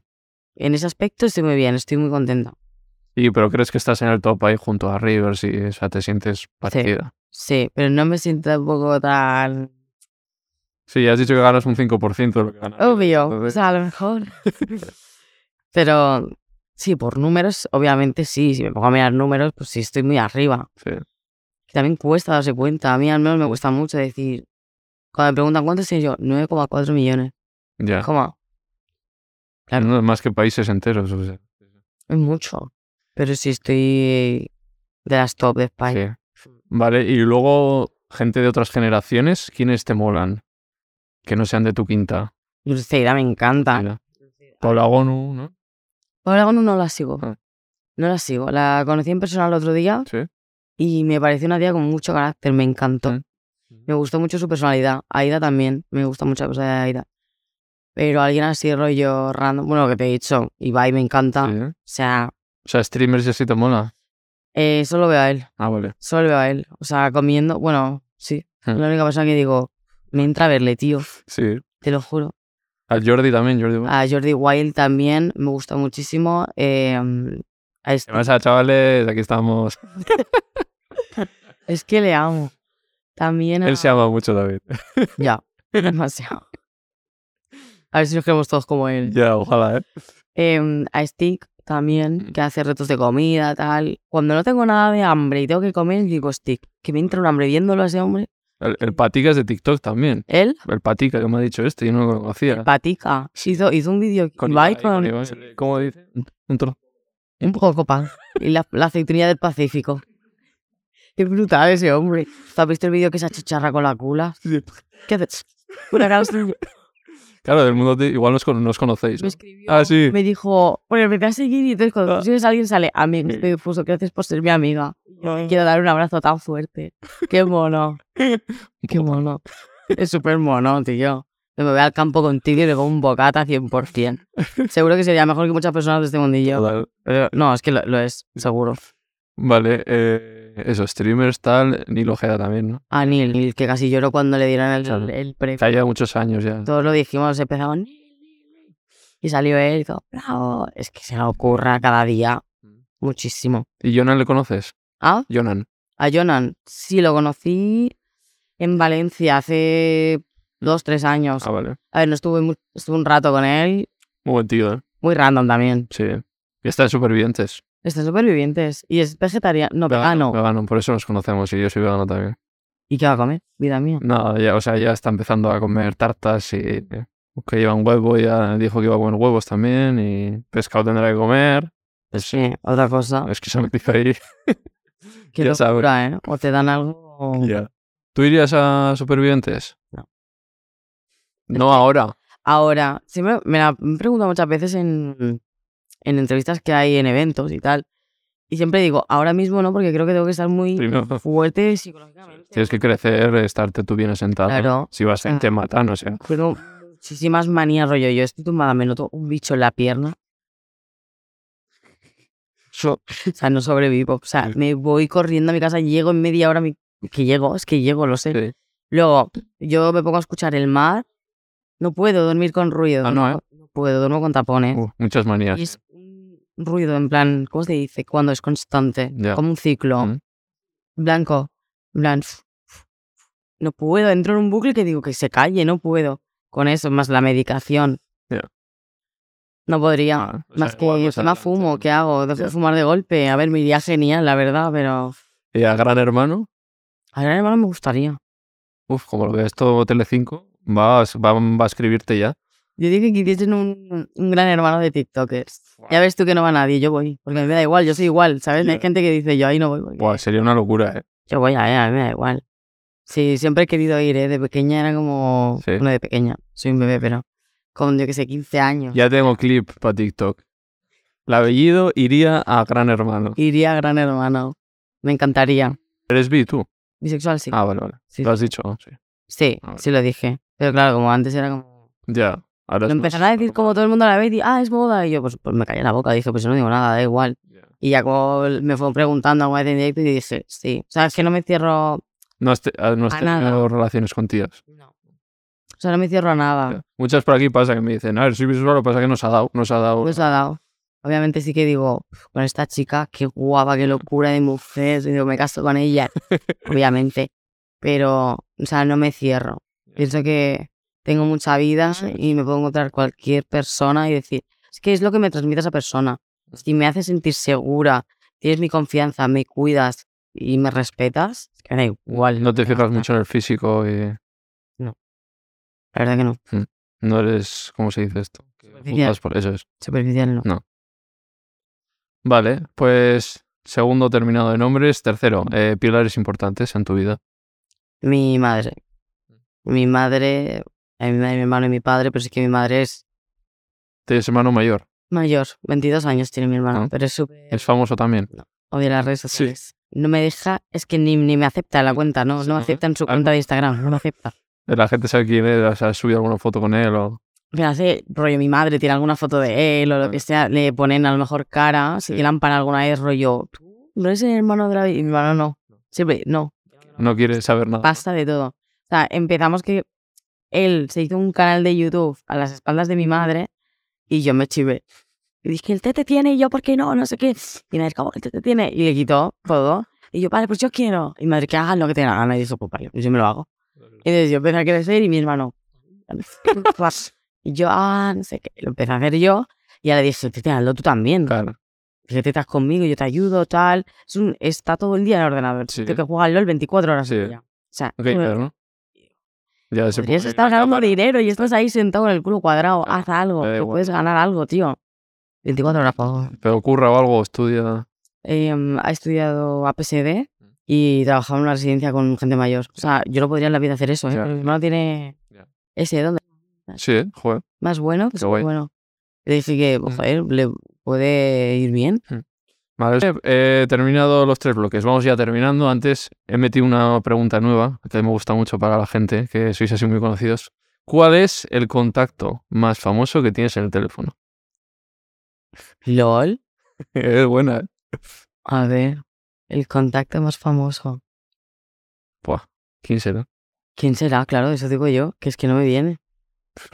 En ese aspecto estoy muy bien, estoy muy contenta. Y pero crees que estás en el top ahí junto a Rivers y o sea, te sientes parecida. Sí, pero no me siento tampoco tan Sí, ya has dicho que ganas un 5% de lo que ganas. obvio. O sea, a lo mejor. pero sí, por números, obviamente sí. Si me pongo a mirar números, pues sí estoy muy arriba. sí. También cuesta darse cuenta. A mí al menos me cuesta mucho decir. Cuando me preguntan cuántos tienes yo, 9,4 millones. Ya. ¿Cómo? Claro. No, más que países enteros. O sea, Es mucho. Pero sí estoy de las top de España. sí. Vale, y luego gente de otras generaciones, ¿quiénes te molan? Que no sean de tu quinta. Dulceida me encanta. Mira. Paula Gonu, ¿no? Paula Gonu no la sigo. Ah. No la sigo. La conocí en persona el otro día Sí. y me pareció una tía con mucho carácter. Me encantó. Mm. Me gustó mucho su personalidad. Aida también. Me gusta mucho la cosa de Aida. Pero alguien así rollo random. Bueno, lo que te he dicho. Ibai me encanta. Sí. O sea, O sea, streamers y así te mola. eh, solo veo a él. Ah, vale. Solo veo a él. O sea, comiendo. Bueno, sí. Mm. La única persona que digo, me entra a verle, tío. Sí. Te lo juro. Al Jordi también, Jordi. A Jordi Wild también me gusta muchísimo. Eh, a este- ¿Qué pasa, chavales? Aquí estamos. es que le amo. También a... Él se ama mucho, David. Ya, demasiado. A ver si nos queremos todos como él. ya, ojalá, ¿eh? Em, a Stick también, que hace retos de comida, tal. Cuando no tengo nada de hambre y tengo que comer, digo Stick, que me entra un hambre viéndolo a ese hombre. El, el Patica es de TikTok también. Él, El Patica que me ha dicho este, yo no lo conocía. patica, hizo, hizo un vídeo Con Ibai con, Ibai. ¿Cómo dice? Un tro- un poco copa. Y la, la aceitunilla del Pacífico. Qué brutal ese hombre. ¿Tú has visto el vídeo que se ha hecho charra con la cula? ¿Qué haces? Una. Claro, del mundo de- igual nos, con- nos conocéis. me ¿no? escribió, Ah, sí. me dijo, bueno, me a seguir y entonces cuando Ah. tú sigues a alguien sale, amigo, estoy difuso, gracias por ser mi amiga. Yo quiero dar un abrazo tan fuerte. Qué mono, qué mono. Es súper mono, tío. Me voy al campo contigo y le pongo un bocata 100%. Seguro que sería mejor que muchas personas de este mundillo. Total. Pero no, es que lo, lo es, seguro. Vale, eh, eso, streamers, tal, Nilo Ojeda también, ¿no? A Neil, Neil, que casi lloró cuando le dieron el, Claro. el premio. Que haya muchos años ya. Todos lo dijimos, empezaban Neil, Neil, Neil. Y salió él y todo, bravo. Es que se le ocurra cada día muchísimo. ¿Y Jonan le conoces? ¿Ah? Jonan. A Jonan, sí, lo conocí en Valencia hace dos, tres años. Ah, vale. A ver, no estuve, estuve un rato con él, Muy buen tío, ¿eh? muy random también. Sí. Y está en Supervivientes. Está en supervivientes y es vegetariano, no, vegano. Vegano, por eso nos conocemos y yo soy vegano también. ¿Y qué va a comer? Vida mía. No, ya, o sea, ya está empezando a comer tartas y que llevan huevo, ya dijo que iba a comer huevos también y pescado tendrá que comer. Pues sí, otra cosa. Es que se me dice ahí. Qué ya sabes. locura, ¿eh? O te dan algo. o- Ya. ¿Tú irías a Supervivientes? No. No ahora. Ahora, siempre me la me he preguntado muchas veces en, en entrevistas que hay en eventos y tal. Y siempre digo, ahora mismo no, porque creo que tengo que estar muy Primero fuerte psicológicamente. tienes que crecer, estarte tú bien asentado. Claro. Si vas a Ah. te matan, o sea. Pero muchísimas manías, rollo. Yo estoy tumbada, me noto un bicho en la pierna. O sea, no sobrevivo. O sea, Sí. me voy corriendo a mi casa, llego en media hora. mi- Que llego, es que llego, lo sé. Sí. Luego, yo me pongo a escuchar el mar. No puedo dormir con ruido. Ah, no, ¿eh? No puedo, duermo con tapones. Uh, muchas manías. Y es un ruido, en plan, ¿cómo se dice? Cuando es constante, como un ciclo. Mm. Blanco, blanco. No puedo, entro en un bucle que digo que se calle, no puedo. Con eso, más la medicación. No podría. Ah, más sea, que más fumo, ¿qué hago? Dejo de Ya. fumar de golpe. A ver, me iría genial, la verdad, pero ¿Y a Gran Hermano? a Gran Hermano me gustaría. Uf, como lo veas todo Telecinco, va, a- va, va a escribirte ya. Yo dije que hiciesen un, un gran hermano de TikTokers. Ya ves tú que no va nadie, yo voy. Porque a mí me da igual, yo soy igual, ¿sabes? Hay gente que dice, yo ahí no voy. porque- Buah, sería una locura, ¿eh? Yo voy a, a mí me da igual. Sí, siempre he querido ir, ¿eh? De pequeña era como... Sí. Bueno, de pequeña, soy un bebé, pero con, yo que sé, 15 años. Ya tengo clip para TikTok. El apellido iría a Gran Hermano. Iría a Gran Hermano. Me encantaría. ¿Eres bi tú? Bisexual, sí. Ah, vale, vale. Sí, Lo has dicho, sí. sí, Ah, vale. sí lo dije. Pero claro, como antes era como... Ya. Ahora Lo empezaron a decir como todo el mundo a la vez y, ah, es moda. Y yo, pues, pues me callé la boca. Dije, pues yo no digo nada, da igual. Ya. Y ya como me fue preguntando alguna vez en directo y dije, sí. O sea, es que no me cierro... No has, te- ah, no has A nada. tenido relaciones con tías. No. O sea, no me cierro a nada. Ya. Muchas por aquí pasa que me dicen, a ver, soy visual, lo que pasa que nos ha dado, nos ha dado. Pues ha dado. Obviamente sí que digo, con esta chica, qué guapa, qué locura de mujer, y digo, me caso con ella, obviamente. Pero, o sea, no me cierro. Pienso que tengo mucha vida y me puedo encontrar cualquier persona y decir, es que es lo que me transmite esa persona. Si me hace sentir segura, tienes mi confianza, me cuidas y me respetas, es que da igual. no te fijas mucho en el físico y La verdad que no. no eres, ¿cómo se dice esto? Superficial. por eso es. Superficial no. Vale, pues segundo terminado de nombres. Tercero, eh, pilares importantes en tu vida. Mi madre. Mi madre, a mi madre, mi hermano y mi padre, pero sí que mi madre es Tienes hermano mayor. mayor, 22 años tiene mi hermano, Ah. pero es súper... Es famoso también. Odia las redes sociales. No me deja, es que ni, ni me acepta la cuenta, no, no me Sí. acepta en su Ah. cuenta de Instagram, no me acepta. La gente sabe quién es, o sea, has subido alguna foto con él o... Me hace rollo, mi madre tiene alguna foto de él o lo Ah. que sea, le ponen a lo mejor cara, si Sí. que la alguna vez, rollo, ¿tú no eres el hermano de la... Y mi hermano no, siempre, no, No quiere saber nada. pasa de todo. O sea, empezamos que él se hizo un canal de YouTube a las espaldas de mi madre y yo me chivé. Y dije, el tete tiene, y yo, ¿por qué no? No sé qué. Y me dijo, ¿cómo el tete tiene? Y le quitó todo. Y yo, vale, pues yo quiero. Y mi madre, que hagan lo que tenga gana. Y dijo, pues pues yo me lo hago. Y entonces yo empecé a crecer y mi hermano. y yo, ah, no sé qué. Lo empecé a hacer yo. Y le dije, tete, hazlo tú también. Claro. Que te estás conmigo, yo te ayudo, tal. Es un, está todo el día en el ordenador. Sí. Tengo que jugar al LOL 24 horas Sí. al día. O sea, Ok, pero no. Ya se Podrías estar ganando cámara. dinero y estás ahí sentado con el culo cuadrado. Haz algo, que puedes ganar algo, tío. 24 horas, favor. Pero ocurra o algo, estudia. Em, ha estudiado APSD y trabajaba en una residencia con gente mayor. O sea, yo no podría en la vida hacer eso, ¿eh? Ya. Pero mi hermano tiene ese don. Sí, ¿eh? joder. Más bueno, pues bueno. Le dije que, Mm. joder, le puede ir bien. Vale, he terminado los tres bloques. Vamos ya terminando. Antes he metido una pregunta nueva que me gusta mucho para la gente, que sois así muy conocidos. ¿Cuál es el contacto más famoso que tienes en el teléfono? LOL. es buena, ¿eh? A ver, el contacto más famoso. Buah, ¿Quién será? ¿Quién será? Claro, eso digo yo, que es que no me viene.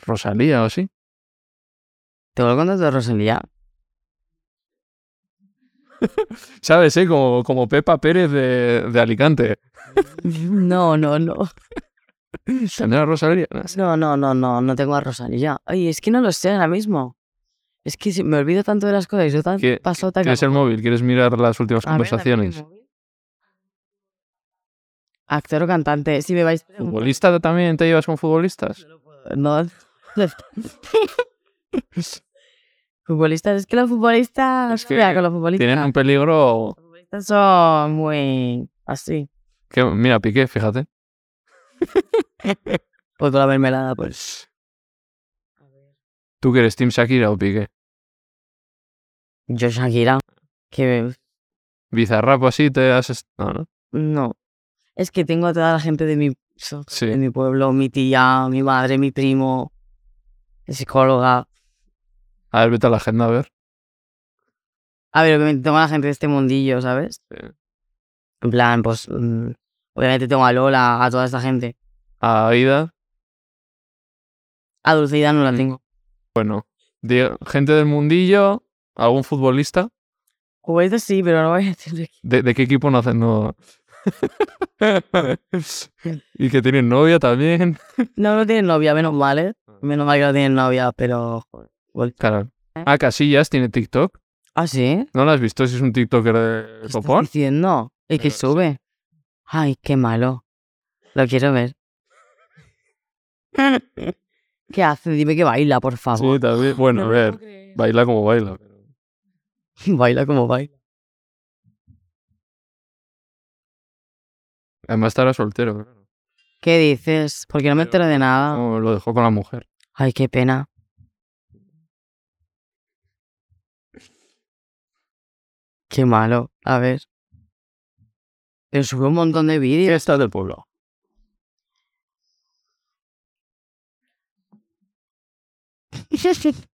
¿Rosalía o así? Tengo el contacto de Rosalía. ¿Sabes, eh? Como, como Pepa Pérez de, de Alicante. No, no, no. ¿Tendrá Rosalía? No, No, no, no, no, no tengo a Rosalía. Ay, es que no lo sé ahora mismo. Es que me olvido tanto de las cosas. Yo tan ¿Qué- pasota que... ¿Tienes el móvil? ¿Quieres mirar las últimas A ver, conversaciones? móvil. Actor o cantante. Si me vais... preguntando- ¿Futbolista también te llevas con futbolistas? No. Futbolistas, es que los futbolistas. Es que Mira, con los futbolistas. Tienen un peligro Los futbolistas son muy. así. que, mira, Piqué, fíjate. Pues la mermelada, pues. ¿Tú que eres Team Shakira o Piqué? Yo, Shakira. Que. Bizarrap o así te has... No, no. No. Es que tengo a toda la gente de mi, Sí. de mi pueblo, mi tía, mi madre, mi primo, psicóloga. A ver, vete a la agenda a ver. A ver, obviamente tengo a la gente de este mundillo, ¿sabes? Sí. En plan, pues. mm, obviamente tengo a Lola, a toda esta gente. A Aida, A Dulceida no la Mm. tengo. bueno. gente del mundillo, algún futbolista. Juguetes sí, pero no voy a decir de qué. ¿De, de qué equipo no hacen? No. y que tienen novia también. No, no tienen novia, menos mal, ¿eh? Menos mal que no tienen novia, pero. joder, Claro. Ah, Casillas tiene TikTok. ¿Ah, sí? ¿No lo has visto si es un TikToker de ¿Qué estás popón? diciendo? ¿Y que sube? Ay, qué malo. Lo quiero ver. ¿Qué hace? Dime que baila, por favor. Sí, también. Bueno, a No ver. creer. Baila como baila. baila como baila. Además estará soltero. claro. ¿Qué dices? Porque no me entero de nada. No, lo dejó con la mujer. Ay, qué pena. Qué malo. A ver. Pero sube un montón de vídeos. Está del pueblo.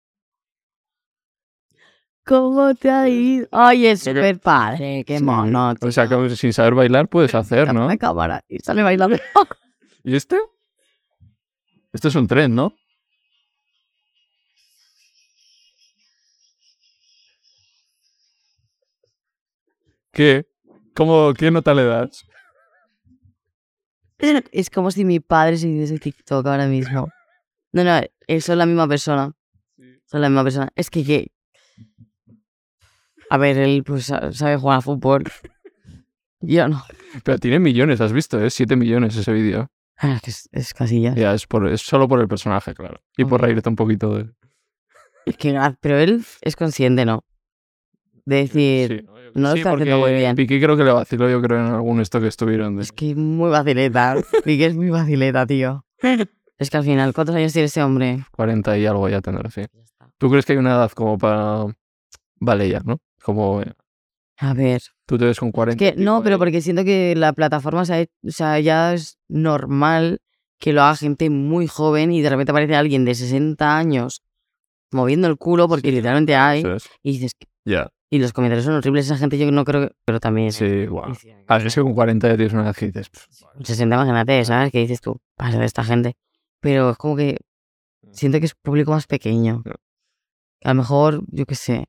¿Cómo te ha ido? Ay, es súper padre. Qué mono. O sea, que sin saber bailar puedes hacer, ¿no? La cámara y sale bailando. ¿Y este? Este es un tren, ¿no? ¿Qué? ¿Cómo, ¿Qué nota le das? es como si mi padre se hiciese TikTok ahora mismo. No, no, eh, son la misma persona. Son la misma persona. Es que, que... A ver, él pues sa- sabe jugar a fútbol. Yo no. Pero tiene millones, ¿has visto? Es 7 millones ese vídeo. Ah, Es, es, es casillas. Ya, es, por, es solo por el personaje, claro. Y por reírte un poquito de... Es que pero él es consciente, ¿no? De decir, Sí, ¿no? Lo sí, está haciendo muy bien. Piqué creo que le vaciló, yo creo, en algún esto que estuvieron. De... es que es muy vacileta. Que es muy vacileta, tío. Es que al final, ¿cuántos años tiene ese hombre? 40 y algo ya tendrá, sí. ¿Tú crees que hay una edad como para... Vale ya, ¿no? Como eh, A ver. tú te ves con 40. Es que y no, pero porque siento que la plataforma se ha hecho- o sea, ya es normal que lo haga gente muy joven y de repente aparece alguien de 60 años moviendo el culo porque Sí, literalmente hay es. y dices Ya, y los comentarios son horribles esa gente yo no creo que pero también sí, guau. dice, A ver, es que con 40 ya tienes una edad que dices... "Pff, vale". 60 imagínate sabes qué dices tú pasa de esta gente pero es como que siento que es público más pequeño. A lo mejor yo qué sé.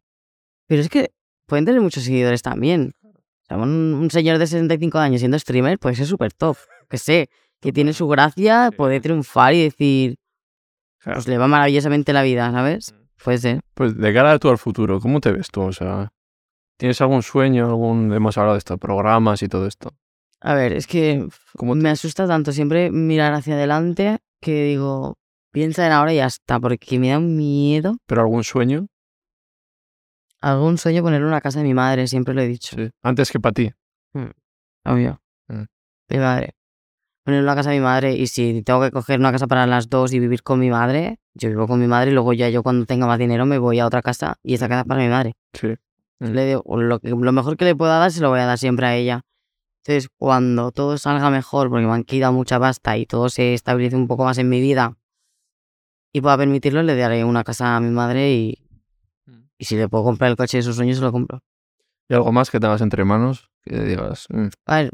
Pero es que pueden tener muchos seguidores también. O sea, un, un señor de 65 años siendo streamer puede ser súper top que sé que tiene su gracia puede triunfar y decir pues le va maravillosamente la vida ¿sabes? Puede ser Pues de cara a tú al futuro, ¿cómo te ves tú? O sea, ¿tienes algún sueño? algún Hemos hablado de estos programas y todo esto. a ver es que ¿Cómo te- me asusta tanto siempre mirar hacia adelante que digo, piensa en ahora y ya está, porque me da un miedo. ¿Pero algún sueño? Algún sueño poner una casa de mi madre, siempre lo he dicho. Sí. Antes que para ti. Obvio. Mm. Mi madre. Poner una casa de mi madre y si tengo que coger una casa para las dos y vivir con mi madre, yo vivo con mi madre y luego ya yo cuando tenga más dinero me voy a otra casa y esa casa es para mi madre. Sí. Mm. Le digo, lo, que- lo mejor que le pueda dar se lo voy a dar siempre a ella. Entonces, cuando todo salga mejor, porque me han quitado mucha pasta y todo se estabilice un poco más en mi vida y pueda permitirlo, le daré una casa a mi madre y, Mm. y si le puedo comprar el coche de sus sueños, se lo compro. ¿Y algo más que tengas entre manos? Que digas, "Mm, A ver,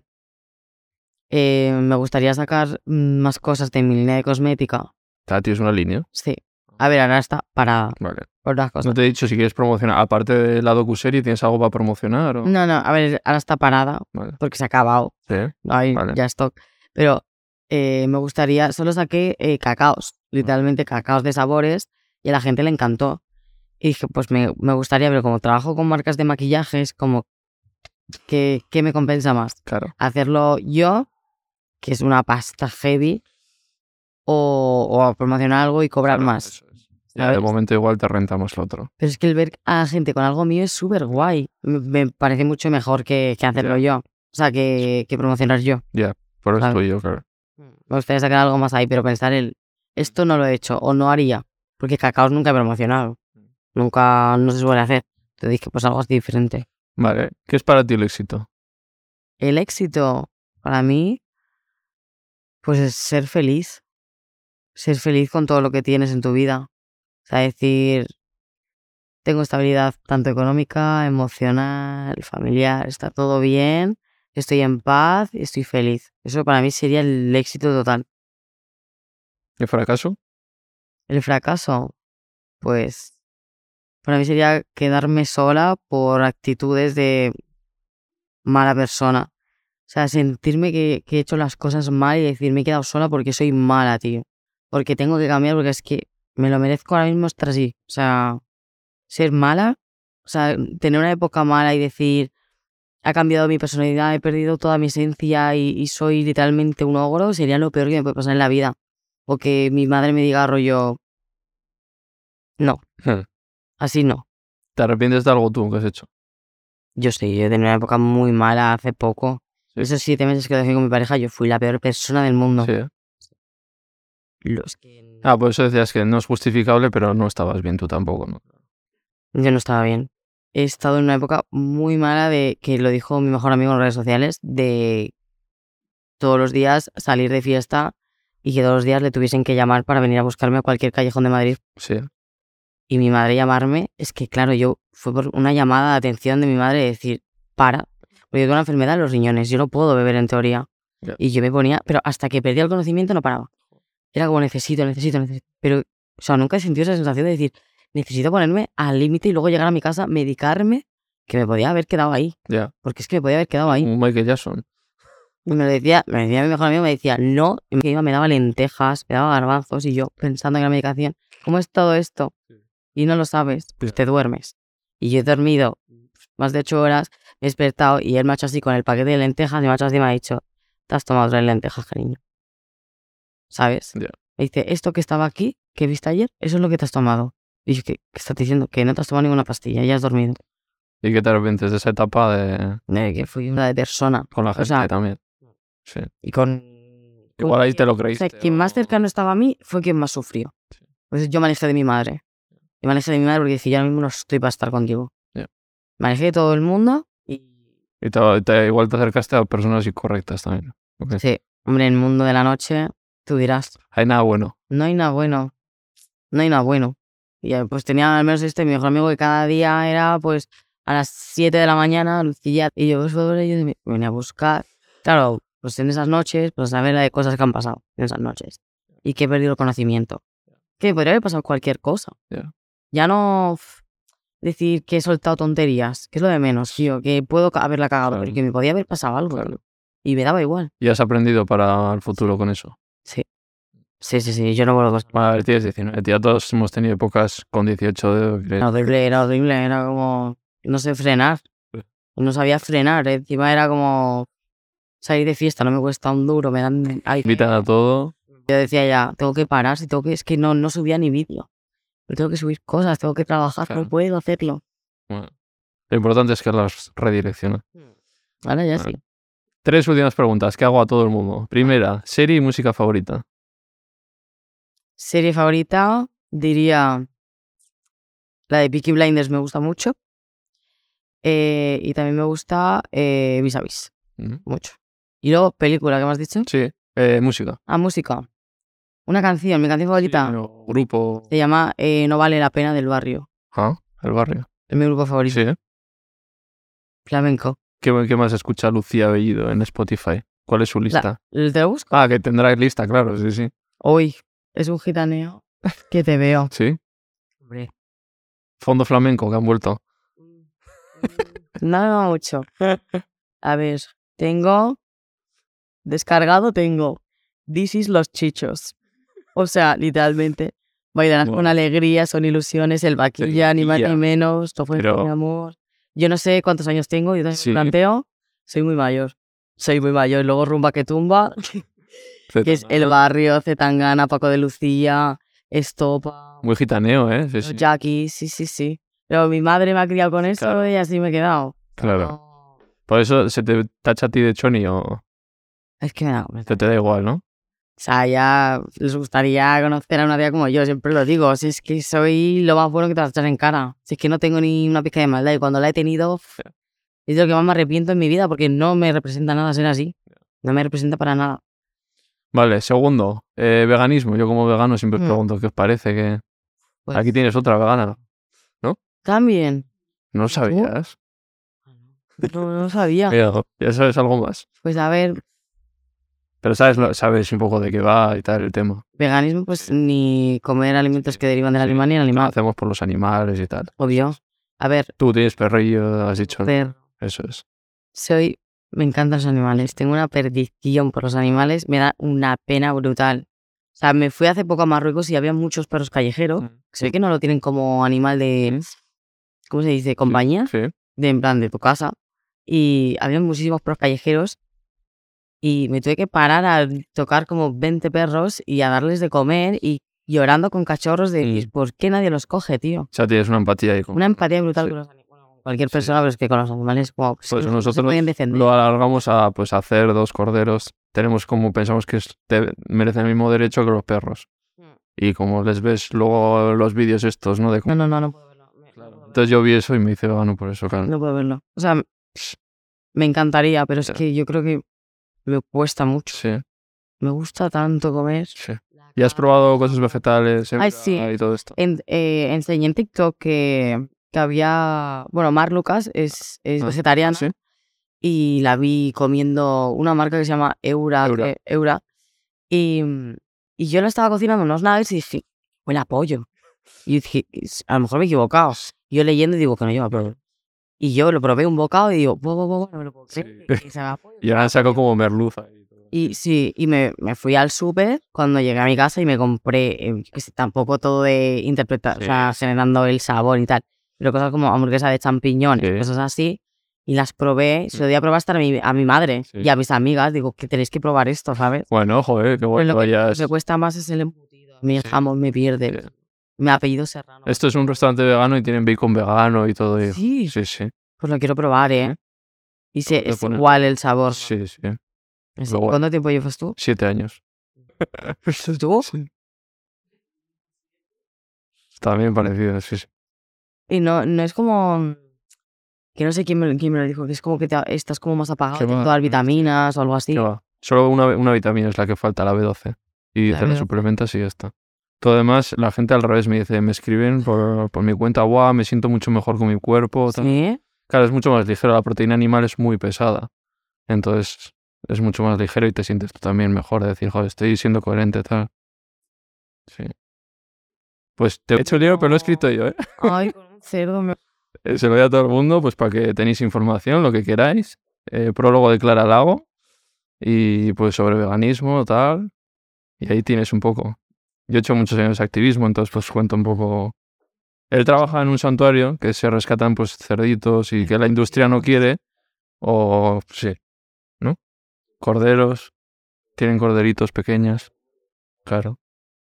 eh, me gustaría sacar mm, más cosas de mi línea de cosmética. ah, tienes una línea. Sí. A ver, ahora está parada Vale. por otras cosas. No te he dicho si quieres promocionar. Aparte de la docuserie, ¿tienes algo para promocionar? O... No, no, a ver, ahora está parada Vale. porque se ha acabado. Sí. No hay Vale. ya stock. Pero eh, me gustaría, solo saqué eh, cacaos, literalmente cacaos de sabores, y a la gente le encantó. Y dije, pues me, me gustaría, pero como trabajo con marcas de maquillajes, como, ¿qué, qué me compensa más? Claro. ¿Hacerlo yo, que es una pasta heavy, o, o promocionar algo y cobrar Claro, más? es. Ya, de momento igual te rentamos lo otro. Pero es que el ver a la gente con algo mío es súper guay. Me, parece mucho mejor que, que hacerlo yo. O sea, que, que promocionar yo. Por eso Claro. tuyo, claro. Me gustaría sacar algo más ahí, pero pensar el esto no lo he hecho o no haría. Porque cacaos nunca he promocionado. Nunca, no se suele hacer. Te dije, pues algo así diferente. Vale. ¿Qué es para ti el éxito? El éxito, para mí, pues es ser feliz. Ser feliz con todo lo que tienes en tu vida. O sea, decir, tengo estabilidad tanto económica, emocional, familiar, está todo bien, estoy en paz y estoy feliz. Eso para mí sería el éxito total. ¿El fracaso? El fracaso, pues, para mí sería quedarme sola por actitudes de mala persona. O sea, sentirme que, que he hecho las cosas mal y decir, me he quedado sola porque soy mala, tío. Porque tengo que cambiar, porque es que me lo merezco ahora mismo estar así. O sea, ser mala, o sea, tener una época mala y decir, ha cambiado mi personalidad, he perdido toda mi esencia y, y soy literalmente un ogro, sería lo peor que me puede pasar en la vida. O que mi madre me diga rollo, no, Hmm. así no. ¿Te arrepientes de algo tú que has hecho? Yo sí, yo he tenido una época muy mala hace poco. Sí. Esos siete meses que dejé con mi pareja, yo fui la peor persona del mundo. Sí. Los que... Ah, por eso decías que no es justificable, pero no estabas bien tú tampoco, ¿no? Yo no estaba bien. He estado en una época muy mala de, que lo dijo mi mejor amigo en redes sociales, de todos los días salir de fiesta y que todos los días le tuviesen que llamar para venir a buscarme a cualquier callejón de Madrid. Sí. Y mi madre llamarme, es que claro, yo fue por una llamada de atención de mi madre de decir, para, porque yo tengo una enfermedad en los riñones, yo no puedo beber en teoría. Ya. Y yo me ponía, pero hasta que perdía el conocimiento no paraba. Era como necesito, necesito, necesito. Pero, o sea, nunca he sentido esa sensación de decir, necesito ponerme al límite y luego llegar a mi casa, medicarme, que me podía haber quedado ahí. Ya. Porque es que me podía haber quedado ahí. Un Michael Jackson. Y me lo decía, me decía mi mejor amigo, me decía, no, y me iba, me daba lentejas, me daba garbanzos, y yo pensando en la medicación, ¿cómo es todo esto? Y no lo sabes, pues te duermes. Y yo he dormido más de ocho horas, me he despertado, y él me ha hecho así con el paquete de lentejas, y me ha hecho así y me ha dicho, te has tomado tres lentejas, cariño. ¿Sabes? Ya. Me dice, esto que estaba aquí, que viste ayer, eso es lo que te has tomado. Y yo, ¿qué, qué estás diciendo? Que no te has tomado ninguna pastilla, ya has dormido. ¿Y qué te arrepientes de esa etapa de... De que fui una de persona. con la O gente sea, también? Sí. Y con... Igual ahí te lo O creíste. quien más cercano estaba a mí fue quien más sufrió. Sí. Pues yo me alejé de mi madre. Y me alejé de mi madre porque dije, yo ahora mismo no estoy para estar contigo. Ya. Me alejé de todo el mundo y... Te, te- igual te acercaste a personas incorrectas también. Ok. Sí, hombre, en el mundo de la noche, tú dirás, Hay nada bueno. no hay nada bueno. No hay nada bueno. Y eh, pues tenía al menos este, mi mejor amigo, que cada día era pues a las 7 de la mañana, Lucía, y yo, pues, sobre ello, y me venía a buscar. Claro, pues en esas noches, pues a ver de cosas que han pasado en esas noches. Y que he perdido el conocimiento. Que podría haber pasado cualquier cosa. Ya. Ya no decir que he soltado tonterías, que es lo de menos, tío, que puedo haberla cagado, Claro. pero que me podía haber pasado algo. Claro. Y me daba igual. Y has aprendido para el futuro con eso. Sí. Sí, sí, sí, yo no vuelvo a Bueno, a ver, tienes 19. Tía, todos hemos tenido épocas con 18 de... Era horrible, era horrible, era como no sé frenar. No sabía frenar, encima era como salir de fiesta, no me cuesta un duro, me dan ay, Invitan a todo. Yo decía ya, tengo que parar, si tengo que, es que no, no subía ni vídeo. Yo tengo que subir cosas, tengo que trabajar, Claro. no puedo hacerlo. Bueno, lo importante es que las redirecciona. Ahora ya sí. Tres últimas preguntas que hago a todo el mundo. Primera, serie y música favorita. Serie favorita, diría la de Peaky Blinders me gusta mucho. Eh, y también me gusta eh, Vis a Vis, mucho. Y luego, película, ¿qué me has dicho? Sí, eh, música. Ah, música. Una canción, mi canción favorita. Sí, o grupo. Se llama eh, No vale la pena del barrio. Ah, el barrio. Es mi grupo favorito. Sí, ¿eh? Flamenco. ¿Qué, qué más escucha Lucía Bellido en Spotify? ¿Cuál es su lista? ¿Te lo busco? Ah, que tendrá lista, claro, sí, sí. Hoy es un gitaneo que te veo. Sí. Hombre. Fondo flamenco que han vuelto. No, no mucho. A ver, tengo descargado, tengo This is los chichos. O sea, literalmente. Bailarás Buah. con alegría, son ilusiones, el vaquilla, ni más ni menos, todo fue Pero- mi amor. Yo no sé cuántos años tengo, yo también Sí. me planteo, soy muy mayor. Soy muy mayor. Luego rumba que tumba, que es el barrio, Zetangana, Paco de Lucía, estopa, Muy gitaneo, ¿eh? Sí, sí. yaquis, sí, sí, sí. Pero mi madre me ha criado con eso Claro. y así me he quedado. Claro. No, Por eso se te tacha a ti de choni o es que me da vergüenza. te, te da igual, ¿no? O sea, ya les gustaría conocer a una tía como yo, siempre lo digo. Si es que soy lo más bueno que te vas a echar en cara. Si es que no tengo ni una pizca de maldad y cuando la he tenido, es de lo que más me arrepiento en mi vida porque no me representa nada ser así. No me representa para nada. Vale, segundo, eh, veganismo. Yo como vegano siempre os Mm. pregunto qué os parece que... Pues, Aquí tienes otra vegana. También. ¿No lo ¿Tú? sabías? No, no sabía. Mira, ya sabes algo más. Pues a ver, Pero sabes, sabes un poco de qué va y tal el tema. veganismo, pues ni comer alimentos que derivan del Sí. animal ni el animal. hacemos por los animales y tal. Obvio. A ver, Tú tienes perrillo, has dicho. perro. Eso es. soy, me encantan los animales, tengo una perdición por los animales, me da una pena brutal. O sea, me fui hace poco a Marruecos y había muchos perros callejeros, que se ve que no lo tienen como animal de, ¿cómo se dice? Compañía, Sí. de en plan de tu casa. Y había muchísimos perros callejeros y me tuve que parar a tocar como 20 perros y a darles de comer y llorando con cachorros de, Mm. ¿por qué nadie los coge, tío? O sea, tienes una empatía ahí. Con... Una empatía brutal Sí. con los animales. Bueno, con cualquier Sí. persona, pero es que con los animales, wow, pues, Pues se nosotros. Lo alargamos a, pues, a cerdos, corderos. Tenemos como pensamos que merecen el mismo derecho que los perros. Mm. Y como les ves luego los vídeos estos, ¿no? De... No, no, no, no puedo verlo. Me- no puedo verlo. Entonces yo vi eso y me hice vegano por eso, claro. No puedo verlo. O sea, me encantaría, pero es que yo creo que me cuesta mucho. Sí, Me gusta tanto comer. sí. ¿Y has probado cosas vegetales Ay, sí. y todo esto? En- eh, enseñé en TikTok que, que había. Bueno, Mar Lucas es, es Ah, vegetariana ¿Sí? y la vi comiendo una marca que se llama Eura. Eura. Eura y, y yo lo estaba cocinando unos nuggets y dije, huele a pollo. Y yo dije, "Es- a lo mejor me he equivocado. Yo leyendo y digo que no lleva pollo. Y yo lo probé un bocado y digo, "Buah, buah, buah, no me lo puedo creer, Sí. sabe a pollo". Y ahora saco como merluza. y. Y sí, y me, me fui al súper cuando llegué a mi casa y me compré, eh, que tampoco todo de interpretar, o Sí. sea, generando el sabor y tal, pero cosas como hamburguesa de champiñones, Sí. cosas así, y las probé, se lo di a probar hasta a mi, a mi madre Sí. y a mis amigas, digo, que tenéis que probar esto, ¿sabes? Bueno, joder, qué bueno lo que me cuesta más es el embutido, mi jamón me pierde. Mi apellido serrano. Esto es un restaurante vegano y tienen bacon vegano y todo. y- Sí, Sí, sí. pues lo quiero probar, ¿eh? Y sé, Le es igual el sabor. ¿no? Sí, sí. Es- Luego- ¿Cuánto tiempo llevas tú? Siete años. ¿Tú? Sí. También parecido, sí, sí. Y no, no es como. Que no sé quién me, quién me lo dijo, que es como que te- estás como más apagado, de va, todas las mm, vitaminas o algo así. ¿Qué va? Solo una, una vitamina es la que falta, la B12. Y La te la B12. suplementas y ya está. Todo lo demás, la gente al revés me dice, me escriben por, por mi cuenta, guau, me siento mucho mejor con mi cuerpo. tal". Sí. Claro, es mucho más ligero, la proteína animal es muy pesada. Entonces, es mucho más ligero y te sientes tú también mejor de decir, joder, estoy siendo coherente, tal. Sí. Pues te he hecho el libro, pero lo he escrito yo, ¿eh? Ay, con un cerdo me. Eh, Se lo doy a todo el mundo, pues para que tenéis información, lo que queráis. Eh, prólogo de Clara Lago. Y pues sobre veganismo, tal. Y ahí tienes un poco. Yo he hecho muchos años de activismo, entonces pues cuento un poco. Él trabaja en un santuario que se rescatan pues cerditos y que la industria no quiere. O sí, ¿no? Corderos. Tienen corderitos pequeñas. Claro.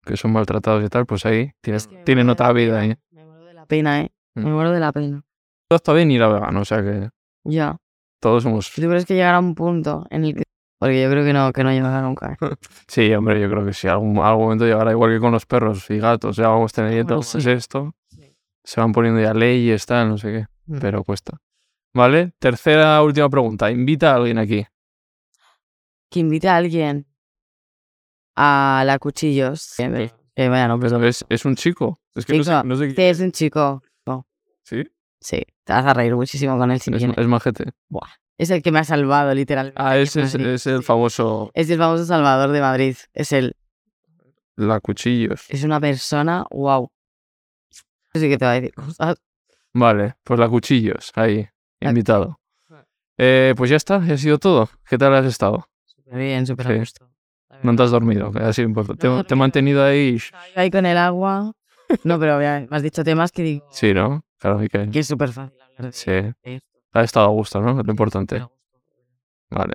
Que son maltratados y tal, pues ahí tienen, Es que me tienen otra la vida ahí. Me muero de la pena, ¿eh? Mm. Me muero de la pena. Todo está bien ir a vegano, o sea que Ya. todos somos ¿Tú crees que llegará un punto en el que.? Porque yo creo que no, que no llegará nunca. ¿eh? Sí, hombre, yo creo que sí. Algún, algún momento llegará igual que con los perros y gatos. Ya vamos teniendo Bueno, sí. pues esto. Sí. Se van poniendo ya leyes, tal, no sé qué. Mm. Pero cuesta. ¿Vale? Tercera, última pregunta. Invita a alguien aquí. Que invite a alguien a la cuchillos. Que, vaya. Pero es, es un chico. Es que no sé, no sé Sí, es un chico. ¿Sí? Sí, te vas a reír muchísimo con él si Es, viene. es majete. Es el que me ha salvado, literalmente. Ah, ese es, el famoso Es el famoso Salvador de Madrid. Es el. La Cuchillos. Es una persona, wow. Sí que te va a decir cosas. Vale, pues la Cuchillos. Ahí, La- invitado. Eh, pues ya está, ya ha sido todo. ¿Qué tal has estado? Súper bien, súper Sí. a gusto. No te has dormido, que ha sido importante. No, Te, te he mantenido ahí. Ahí con el agua. No, pero me has dicho temas que digo. Sí, ¿no? Claro, que. Que es súper fácil hablar de Sí. Ha estado a gusto, ¿no? Es lo importante. Vale.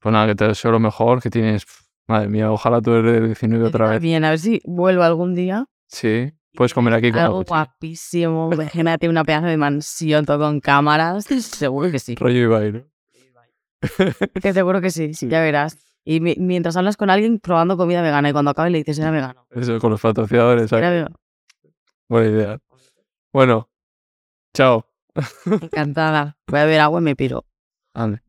Pues nada, que te deseo lo mejor, que tienes Madre mía, ojalá tú eres de 19 otra vez. Bien, a ver si vuelvo algún día. Sí, puedes comer aquí con Algo guapísimo. Imagínate una pedazo de mansión todo con cámaras. Seguro que sí. Rollo Ibai, ¿no? Que seguro que sí, sí, ya verás. Y mi- mientras hablas con alguien probando comida vegana y cuando acabe le dices era vegano. Eso, con los patrocinadores. ¿sabes? Era vegano. Buena idea. Bueno, chao. Encantada. Voy a beber agua y me piro. Ande.